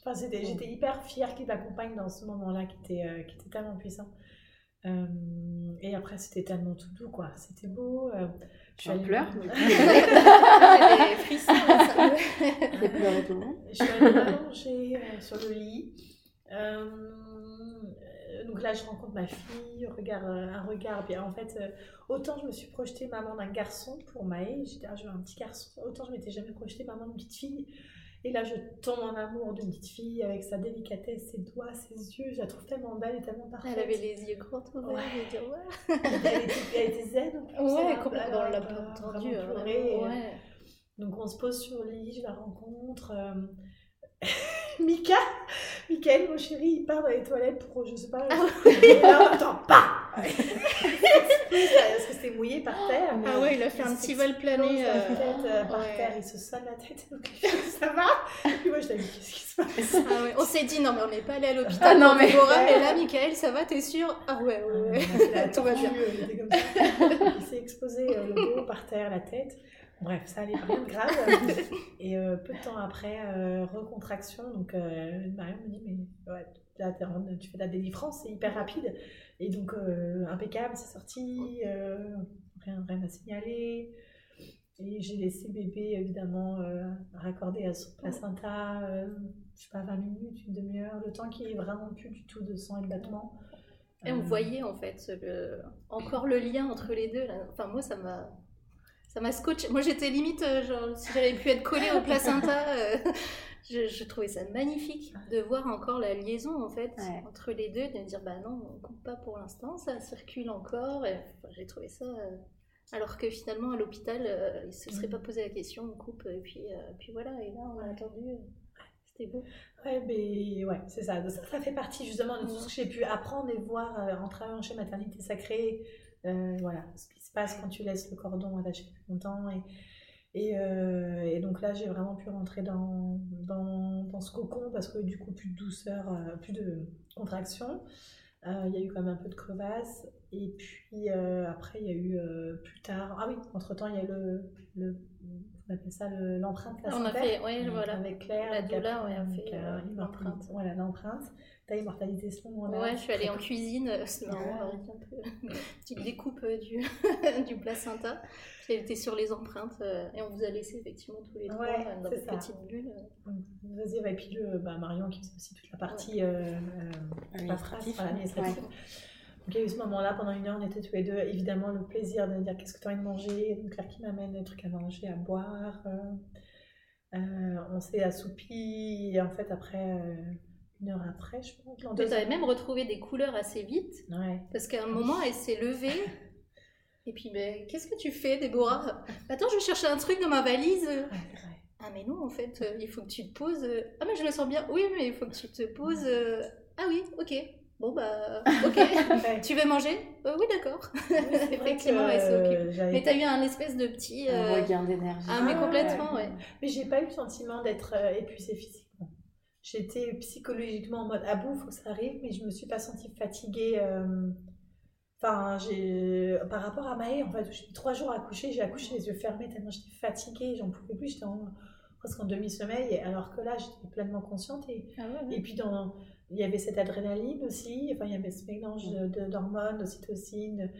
Enfin, c'était- j'étais hyper fière qu'il m'accompagne dans ce moment-là qui était, euh, qui était tellement puissant. Euh, et après, c'était tellement tout doux, quoi. C'était beau. euh, je suis allée- pleure. J'ai des frissons, ça. J'ai pleuré tout le monde. Je suis allée m'allonger euh, sur le lit. Donc là, je rencontre ma fille, euh, un regard. Bien, en fait, euh, autant je me suis projetée maman d'un garçon pour Maë, j'étais ah, je veux un petit garçon. Autant je m'étais jamais projetée maman d'une petite fille. Et là, je tombe en amour d'une petite fille avec sa délicatesse, ses doigts, ses yeux. Je la trouve tellement belle et tellement parfaite. Elle avait les yeux grands ouverts, Ouais. elle, était, elle était zen. en plus, Ouais, complètement, on l'a pas entendu. euh, ouais. Donc on se pose sur le lit, je la rencontre. euh, Mika, Michael, mon chéri, il part dans les toilettes pour, je sais pas, là on n'entend pas Parce que c'était mouillé par terre. Ah ouais, il a fait un petit vol plané. la euh, euh, par ouais. terre, il se sonne la tête. Ça va Et puis moi je dit qu'est-ce qui se passe? Ah ouais, On s'est dit, non mais on n'est pas allé à l'hôpital. Ah non, mais- Déborah, mais là, Michael, ça va, t'es sûr? Ah ouais, ouais, ouais. La Tout va bien. Il s'est exposé euh, le dos par terre, la tête. Bref, ça allait rien de grave. Et euh, peu de temps après, euh, recontraction. Donc, euh, Marion me dit Mais ouais, là, tu fais de la délivrance, c'est hyper rapide. Et donc, euh, impeccable, c'est sorti. rien, rien à signaler. Et j'ai laissé bébé, évidemment, raccordé à son placenta, euh, je sais pas, 20 minutes, une demi-heure, le temps qu'il n'y ait vraiment plus du tout de sang et de battement. Et on voyait en fait le... encore le lien entre les deux. Là. Enfin, moi, ça m'a. Ça m'a scotché. Moi, j'étais limite, euh, genre, si j'avais pu être collée au placenta, euh, je, je trouvais ça magnifique de voir encore la liaison en fait Ouais. entre les deux, de me dire bah non, on coupe pas pour l'instant, ça circule encore. Et, enfin, J'ai trouvé ça. euh, Alors que finalement, à l'hôpital, euh, ils se seraient pas posé la question, on coupe, et puis, puis voilà. Et là, on a attendu. C'était beau. Ouais, mais ouais, c'est ça. ça. Ça fait partie justement de tout ce que j'ai pu apprendre et voir en travaillant chez Maternité Sacrée. Voilà, passe quand tu laisses le cordon attaché plus longtemps. Et, et, euh, et donc là, j'ai vraiment pu rentrer dans, dans, dans ce cocon parce que du coup, plus de douceur, euh, plus de contraction. Euh, Il y a eu quand même un peu de crevasse. Et puis euh, après, il y a eu plus tard. Ah oui, entre temps, il y a le, le on appelle ça le- l'empreinte On a fait, ouais, Donc, voilà. Avec Claire. La doula, ouais, a fait, l'empreinte. Voilà, l'empreinte. T'as immortalisé ce moment-là. Ouais, je suis allée en cuisine, c'est marrant, avec un peu petite découpe euh, du, du placenta. Elle était sur les empreintes euh, et on vous a laissé effectivement tous les trois Ouais, euh, dans ça. petite bulle. Vas-y, et puis le, bah, Marion qui faisait aussi toute la partie euh, euh, administrative. Donc il y a eu ce moment-là, pendant une heure, on était tous les deux. Évidemment, le plaisir de dire qu'est-ce que tu as envie de manger? Donc Claire qui m'amène des trucs à manger, à boire. euh, on s'est assoupi. Et en fait, après, euh, une heure après, je pense. avais heures. même retrouvé des couleurs assez vite Ouais. parce qu'à un moment elle s'est levée. Et puis, ben, qu'est-ce que tu fais, Déborah? Attends, je vais chercher un truc dans ma valise. Ouais. Ah, mais non, en fait, euh, il faut que tu te poses. Ah, mais je le sens bien. Oui, mais il faut que tu te poses. euh, Ah, oui, ok. Bon, bah, ok. Tu veux manger? Euh, Oui, d'accord. C'est vrai Effectivement, que, elle s'occupe. Mais t'as eu un espèce de petit. Un euh, regain d'énergie. Ah, mais Ah, complètement, ouais. Mais j'ai pas eu le sentiment d'être épuisée physiquement. J'étais psychologiquement en mode à bout, faut que ça arrive, mais je me suis pas sentie fatiguée. euh, Enfin, j'ai par rapport à Maë, en fait, j'ai mis trois jours à coucher, j'ai accouché les yeux fermés tellement j'étais fatiguée, j'en pouvais plus, j'étais en- presque en demi-sommeil, alors que là, j'étais pleinement consciente et Ah, ouais, ouais. et puis, dans, il y avait cette adrénaline aussi, enfin, il y avait ce mélange de- de- d'hormones, d'ocytocine.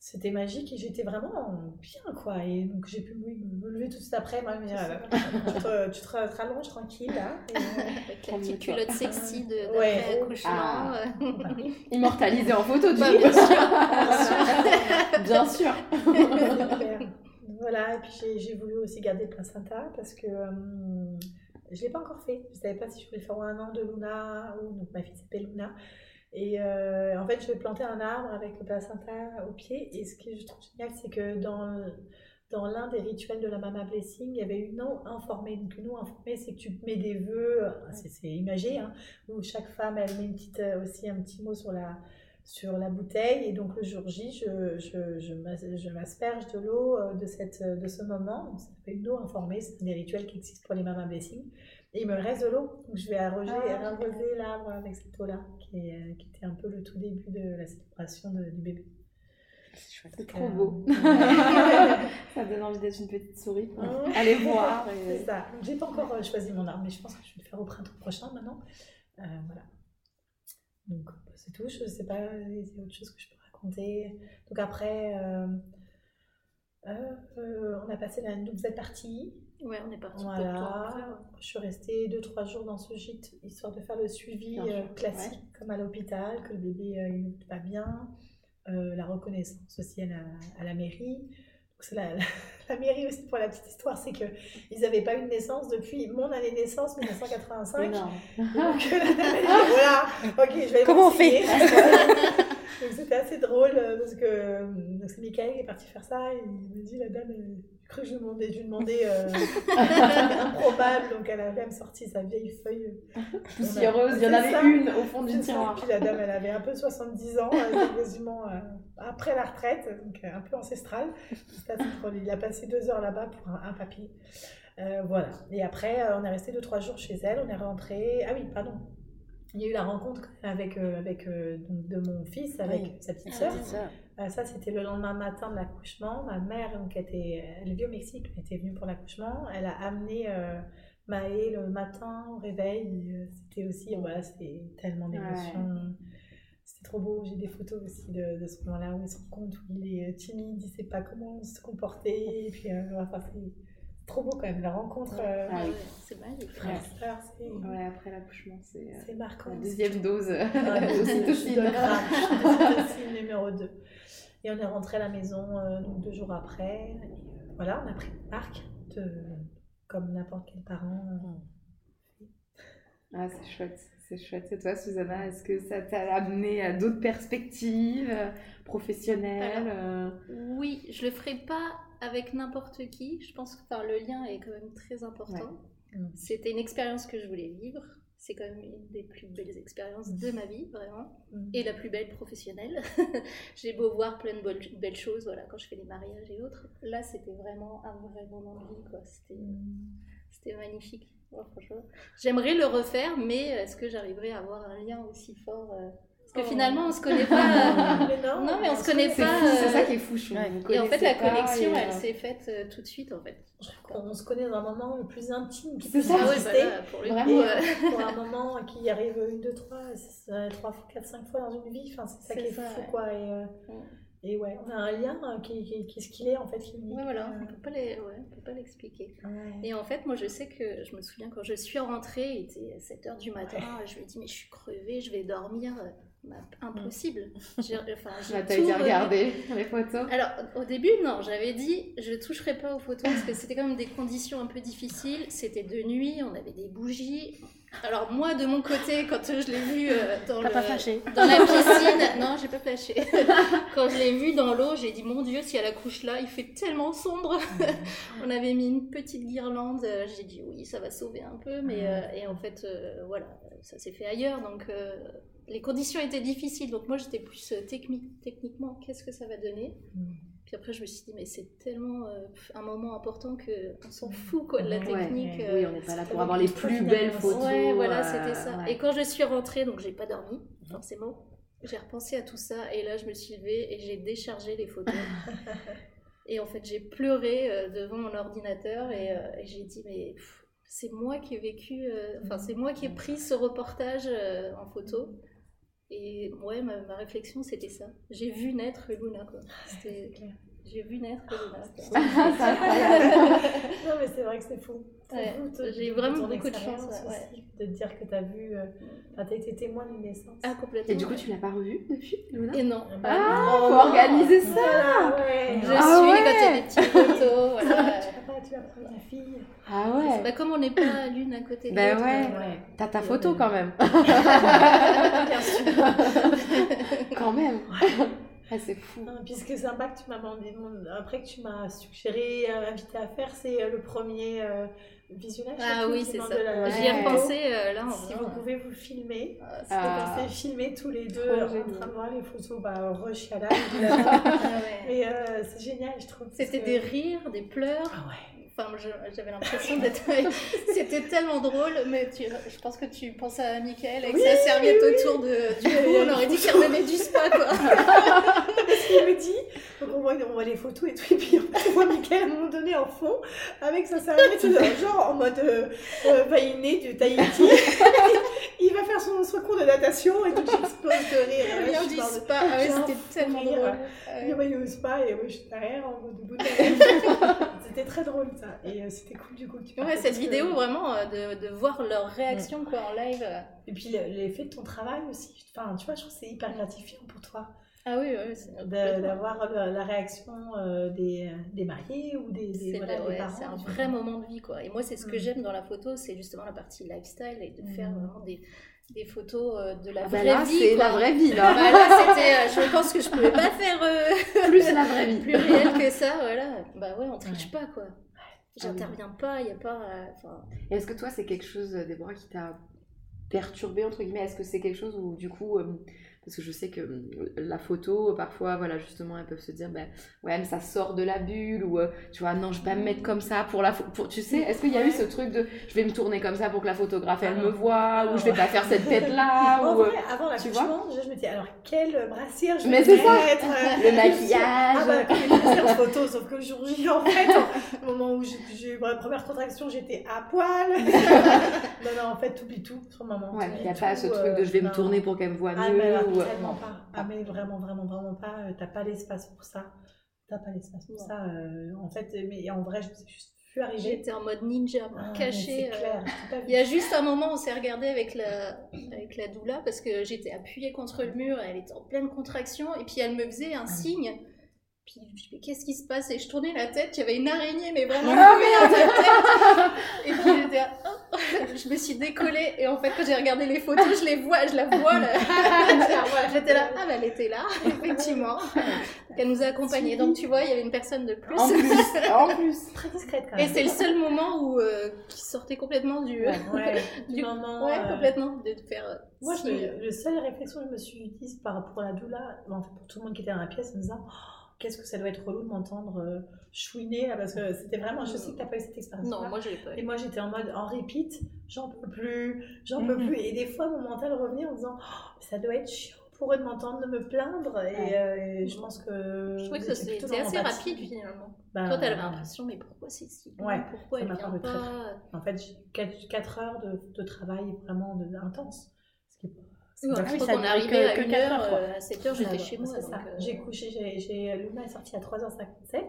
C'était magique et j'étais vraiment bien, quoi. Et donc, j'ai pu me, lever tout de suite après. Moi, me dire, ah, bah, tu, te, rallonges tranquille, là. Et, euh, Avec la culotte sexy de Ouais. accouchement. Ah. euh. bah, Immortalisé en photo, du Bah, coup. bien sûr, Bien sûr. Voilà, et puis j'ai- voulu aussi garder le placenta parce que euh, je ne l'ai pas encore fait. Je ne savais pas si je voulais faire un an de Luna ou donc ma fille s'appelle Luna. Et euh, en fait, je vais planter un arbre avec le placenta au pied. Et ce que je trouve génial, c'est que dans, dans l'un des rituels de la Mama Blessing, il y avait une eau informée. Donc, une eau informée, c'est que tu mets des vœux, c'est c'est imagé, hein, où chaque femme, elle met une petite, euh, aussi un petit mot sur la, sur la bouteille. Et donc, le jour J, je, je, je m'as- je m'asperge de l'eau euh, de, cette, de ce moment. Ça s'appelle une eau informée. C'est un des rituels qui existent pour les Mama Blessing. Et il me reste de l'eau. Donc, je vais arroser, Ah, arroser l'arbre avec cette eau-là, qui, est- qui était un peu le tout début de la célébration de- du bébé. C'est C'est trop euh, beau. Ça donne envie d'être une petite souris. Ouais. Aller voir. C'est Et... ça. Donc, J'ai pas encore euh, choisi mon arbre, mais je pense que je vais le faire au printemps prochain maintenant. Euh, voilà. Donc bah, c'est tout. Je sais pas, il y a autre chose que je peux raconter. Donc après, euh, euh, euh, on a passé la nouvelle partie. Ouais, on est parti peu de temps après. Voilà. ouais. Je suis restée 2-3 jours dans ce gîte, histoire de faire le suivi euh, classique, comme à l'hôpital, que le bébé euh, il va bien. Euh, la reconnaissance aussi à la, à la mairie. Donc, c'est la, la, la mairie aussi, pour la petite histoire, c'est qu'ils n'avaient pas eu de naissance depuis mon année de naissance, 1985. Énorme. Donc, euh, la dame, elle dit, voilà, ok, je vais Comment on m'enseigner. Donc c'était assez drôle euh, parce que euh, donc c'est Michael qui est parti faire ça et il me dit la dame, elle- cru que je lui demandais, lui demandais euh, improbable donc elle a même sorti sa vieille feuille. Poussiéreuse, il y en avait ça. une au fond du tiroir. Puis la dame elle avait un peu 70 ans, était quasiment euh, après la retraite, donc euh, un peu ancestrale. Il a passé deux heures là-bas pour un, un papier. Euh, voilà. Et après, euh, on est resté 2-3 jours chez elle. On est rentré. Ah oui, pardon. Il y a eu la rencontre avec, euh, avec euh, de mon fils, avec Oui. sa petite Ah, sœur. C'est ça. Euh, ça, c'était le lendemain matin de l'accouchement. Ma mère, donc, était, elle vit au Mexique, elle était venue pour l'accouchement. Elle a amené euh, Maë le matin au réveil. Euh, C'était aussi, voilà, c'était tellement d'émotions. C'était trop beau. J'ai des photos aussi de, de ce moment-là où il se rend compte, où il est timide, il ne sait pas comment se comporter. Et puis, euh, enfin, c'est trop beau quand même, la rencontre. euh, Ah. Ouais, c'est magique. frère et sœur, c'est Ouais, après l'accouchement, c'est euh, c'est marquant. la deuxième dose grave, d'ocytocine numéro 2. Et on est rentré à la maison euh, donc deux jours après. Et, euh, voilà, on a pris une marque, de, comme n'importe quel parent. euh. Ah, c'est chouette, c'est chouette. Et toi, Susanna, est-ce que ça t'a amené à d'autres perspectives professionnelles euh, Oui, je le ferai pas avec n'importe qui. Je pense que enfin, le lien est quand même très important. Mm. C'était une expérience que je voulais vivre. C'est quand même une des plus belles expériences de ma vie, vraiment. Mm. Et la plus belle professionnelle. J'ai beau voir plein de belles- belles choses, voilà, quand je fais des mariages et autres. Là, c'était vraiment un vrai moment de vie, quoi. C'était c'était magnifique. Ouais, franchement. J'aimerais le refaire, mais est-ce que j'arriverai à avoir un lien aussi fort euh, que finalement, on se connaît pas. Mais non, non, mais on on se connaît pas. fou, c'est euh, ça qui est fou, je trouve. Ouais. Vous Et en fait, la pas, connexion, et, euh, elle s'est faite euh, tout de suite, en fait. Je qu'on se connaît dans un moment le plus intime qui C'est puisse ça. Ah ouais, exister. bah là, pour le Vraiment. coup, Et euh, euh, pour un moment qui arrive une, deux, trois, trois, fois, quatre, cinq fois dans une vie, enfin, c'est ça qui est ça, fou, ouais. quoi. Et, euh, Mm. et ouais, on a un lien euh, qui, qui, qui est ce qu'il est, en fait. Qui, ouais, voilà, euh, on peut pas les- ouais, on peut pas l'expliquer. ouais. Et en fait, moi, je sais que je me souviens quand je suis rentrée, il était 7h du matin, je lui ai dit, mais je suis crevée, je vais dormir. Bah, impossible. J'ai enfin, j'ai t'as tout été regarder les photos. Alors, au début, non, j'avais dit, je ne toucherai pas aux photos parce que c'était quand même des conditions un peu difficiles. C'était de nuit, on avait des bougies. Alors, moi, de mon côté, quand je l'ai vu euh, dans, T'as le- pas flashé dans la piscine, non, j'ai pas flashé. quand je l'ai vu dans l'eau, j'ai dit, mon Dieu, si elle accouche là, il fait tellement sombre. on avait mis une petite guirlande. euh, J'ai dit, oui, ça va sauver un peu. Mais, euh, et en fait, euh, voilà, ça s'est fait ailleurs. Donc, les conditions étaient difficiles. Donc, moi, j'étais plus euh, technique, techniquement, qu'est-ce que ça va donner? Puis après, je me suis dit, mais c'est tellement euh, un moment important qu'on s'en fout quoi, de la technique. ouais, euh, Oui, on n'est pas là pour avoir les le plus belles photos. Ouais, voilà, c'était ça. ouais. Et quand je suis rentrée, donc j'ai pas dormi, forcément, j'ai repensé à tout ça et là, je me suis levée et j'ai déchargé les photos. et en fait, j'ai pleuré euh, devant mon ordinateur et, et j'ai dit, mais c'est moi qui ai vécu, enfin, c'est moi qui ai pris ce reportage en photo. Et ouais, ma, ma réflexion, c'était ça. J'ai vu naître Luna, quoi. C'était- J'ai vu naître incroyable. Non, mais c'est vrai que c'est fou. Ouais, j'ai vraiment beaucoup de chance, ouais. aussi, De te dire que tu as vu, euh, enfin, t'as été témoin d'une naissance. Ah, complètement. Et du coup, tu l'as pas revu depuis, Luna Et non. Bah, Ah, non. faut organiser ça. Ouais. Je Ah suis ouais. quand il y a des petites photos. Voilà. Tu vas pas, tu vas prendre ta fille. Ah ouais. Bah, comme on n'est pas l'une à côté de Bah l'autre. ouais. euh, Ouais. T'as ta photo quand même. Bien sûr. quand même. Ah, c'est fou. Non, puis ce que sympa que tu m'as demandé, après que tu m'as suggéré, euh, invité à faire, c'est euh, le premier euh, visionnage. Ah c'est oui, c'est ça. la- J'y ai repensé euh, là en Si vous pouvez vous filmer, Ah, c'est- Ah. vous pensez filmer tous les deux en génial. train de voir les photos, bah, rush à la Ah ouais. Mais euh, c'est génial, je trouve. C'était que- des rires, des pleurs. Ah ouais. Enfin, j'avais l'impression d'être. C'était tellement drôle, mais tu- je pense que tu penses à Michael avec Oui, sa serviette oui. autour de, du cou. On aurait dit qu'il revenait du spa, quoi. Il me dit, donc on voit, on voit les photos et tout, et puis on voit Mickaël à un moment donné en fond, avec sa serviette, genre en mode euh, euh, vainé du Tahiti. il va faire son, son cours de natation et tout, j'explose de rire. Il du de- spa. Ah ouais, c'était tellement drôle. Il va au spa et je suis derrière en mode bout de C'était très drôle ça, et euh, c'était cool du coup. tu Ouais, cette vidéo, vraiment, euh, de, de voir leur réaction quoi, en live. euh. Et puis le- l'effet de ton travail aussi, enfin tu vois, je trouve que c'est hyper gratifiant pour toi. Ah oui, oui, d'avoir la réaction euh, des, des mariés ou des, des, voilà, des parents. c'est un vrai moment de vie, quoi. Et moi, c'est ce que Mm. j'aime dans la photo, c'est justement la partie lifestyle et de faire Mm. vraiment des, des photos euh, de la Ah bah vraie là, vie. c'est la vraie vie, Bah là. c'était, euh, je pense que je pouvais pas faire euh, Plus la vraie vie. plus réel que ça, voilà. Bah ouais, on triche Ouais. pas, quoi. Ah J'interviens pas, il y a pas. euh, Est-ce que toi, c'est quelque chose, Déborah, qui t'a perturbé, entre guillemets? Est-ce que c'est quelque chose où, du coup, euh, parce que je sais que euh, la photo, parfois, voilà, justement, elles peuvent se dire, ben, ouais, mais ça sort de la bulle, ou, euh, tu vois, non, je vais pas me mettre comme ça pour la photo. Tu sais, est-ce qu'il y a eu ce truc de, je vais me tourner comme ça pour que la photographe, elle me voit, ou je vais pas faire cette tête-là, En ou... euh, vrai, avant tu déjà je me disais alors quelle brassière je vais Mais c'est ça. mettre euh, Le maquillage. Ah bah, une photo, sauf que le jour J, en fait, au moment où j'ai eu ma première contraction, j'étais à poil. non, non, en fait, t'oublies tout sur. Ouais, T'oublies il n'y a pas tout, ce truc euh, de je vais me tourner pour qu'elle me voit Ah, mieux. Non. pas. Ah, mais vraiment, vraiment, vraiment pas. euh, T'as pas l'espace pour ça. T'as pas l'espace pour ça. euh, en fait, mais en vrai, je me suis suis arrivée. j'étais en mode ninja, Ah, cachée. C'est euh, clair. Il y a juste un moment on s'est regardé avec la, avec la doula parce que j'étais appuyée contre le mur, elle était en pleine contraction et puis elle me faisait un signe. Puis je me suis dit, mais qu'est-ce qui se passe? Et je tournais la tête, il y avait une araignée, mais vraiment à ma tête. Et puis j'étais là, oh. je me suis décollée et en fait quand j'ai regardé les photos, je les vois, je la vois là. J'étais là, ah bah elle était là, effectivement. Donc, elle nous a accompagnés. Donc tu vois, il y avait une personne de plus. En plus, en plus. très discrète quand Et même. c'est le seul moment où euh, qui sortait complètement du, Ouais, du- du moment. ouais, euh, complètement de faire. euh, Moi, je, signe. le seul réflexion que je me suis dit par rapport à la doula, en fait, pour tout le monde qui était dans la pièce, en me disant Oh, qu'est-ce que ça doit être relou de m'entendre euh, chouiner là, parce que c'était vraiment. Je sais que t'as pas eu cette expérience. Non, moi je l'ai pas Et eu. moi, j'étais en mode en repeat, j'en peux plus, j'en peux Mhm. plus. Et des fois, mon mental revenait en disant Oh, ça doit être chiant pour eux de m'entendre, de me plaindre. Et Ouais. euh, je pense que. Je trouvais que c'était assez rapide finalement. Bah, Toi, t'avais l'impression, mais pourquoi c'est si long Ouais, Pourquoi elle vient paru très, pas En fait, j'ai 4, heures de, de travail vraiment de, intense. Est oui, crois ça arrivait que- à que 1 quatre heure, heures, quoi. euh, à 7 heures, j'étais chez moi. donc, euh, J'ai couché, j'ai, j'ai, Luna est sortie à 3h57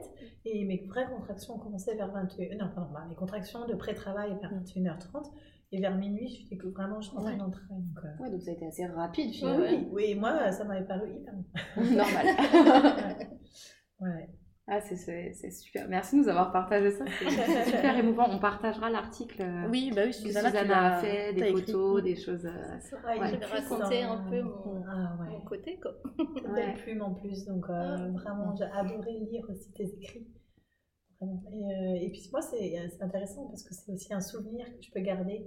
et mes vraies contractions ont commencé vers 21 Non, pardon, bah, mes contractions de pré-travail vers 21h30 et vers minuit, je dis que vraiment je rentrais Ouais. dans le travail. Donc, euh, Ouais, donc ça a été assez rapide finalement. ouais. oui, oui, moi ça m'avait paru hyper. Normal. Ouais. Ah, c'est- c'est c'est super. Merci de nous avoir partagé ça. C'est super émouvant. On partagera l'article euh, Oui, bah oui, que Susanna, Susanna, tu l'as a fait, des écrit. photos, des choses. euh, Ouais, Ouais. j'ai raconté un peu mon, Ah ouais. mon côté, quoi. Belle plume en plus, donc euh, Ah. vraiment j'ai adoré lire aussi tes écrits. Et, euh, et puis moi c'est c'est intéressant parce que c'est aussi un souvenir que je peux garder.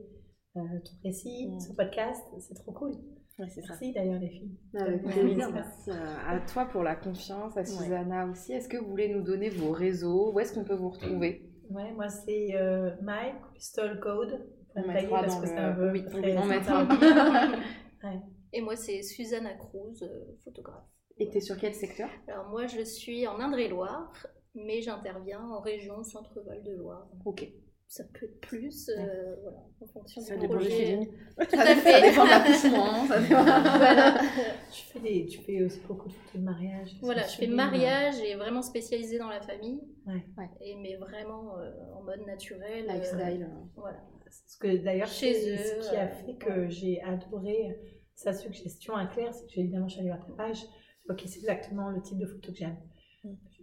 Euh, ton récit, Mm. ce podcast, c'est trop cool. Ouais, c'est ça. Merci d'ailleurs les filles. Avec plaisir. oui. Merci euh, à toi pour la confiance, à Susanna aussi. Est-ce que vous voulez nous donner vos réseaux? Où est-ce qu'on peut vous retrouver? Ouais, moi c'est euh, My Crystal Code. On mettra parce dans que le- c'est un peu oui, très on mettra. Et moi, c'est Susanna Cruz, euh, photographe. Et t'es sur quel secteur? Alors moi, je suis en Indre-et-Loire, mais j'interviens en région Centre-Val de Loire. Ok. Ça peut être plus, euh, voilà, en fonction Ça du projet. Tout Ça, à dé- ça fait. dépend de l'accouchement. ça dépend- voilà. Tu fais, des, tu fais aussi beaucoup de photos de mariage. Voilà, je fais mariage et vraiment spécialisée dans la famille. Ouais. Ouais. Et mais vraiment euh, en mode naturel. euh, Lifestyle. voilà. Ce que d'ailleurs, Chez c'est eux, ce qui a euh, fait que j'ai adoré sa suggestion à Claire, c'est que j'ai évidemment, je suis allée voir ta page. Ok, c'est exactement le type de photo que j'aime.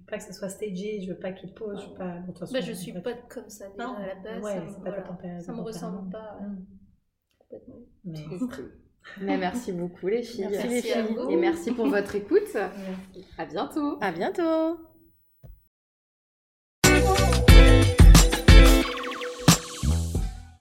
Pas que ce soit stagé, je veux pas qu'il pose, je veux pas. bon, façon, Bah, je suis pas comme ça déjà Non, à la base. ouais, ça me, voilà, ça ressemble pas. ouais, Mm. complètement. Mais Mais merci beaucoup les filles. Merci, les à filles. vous. Et merci pour votre écoute. Merci. À bientôt. À bientôt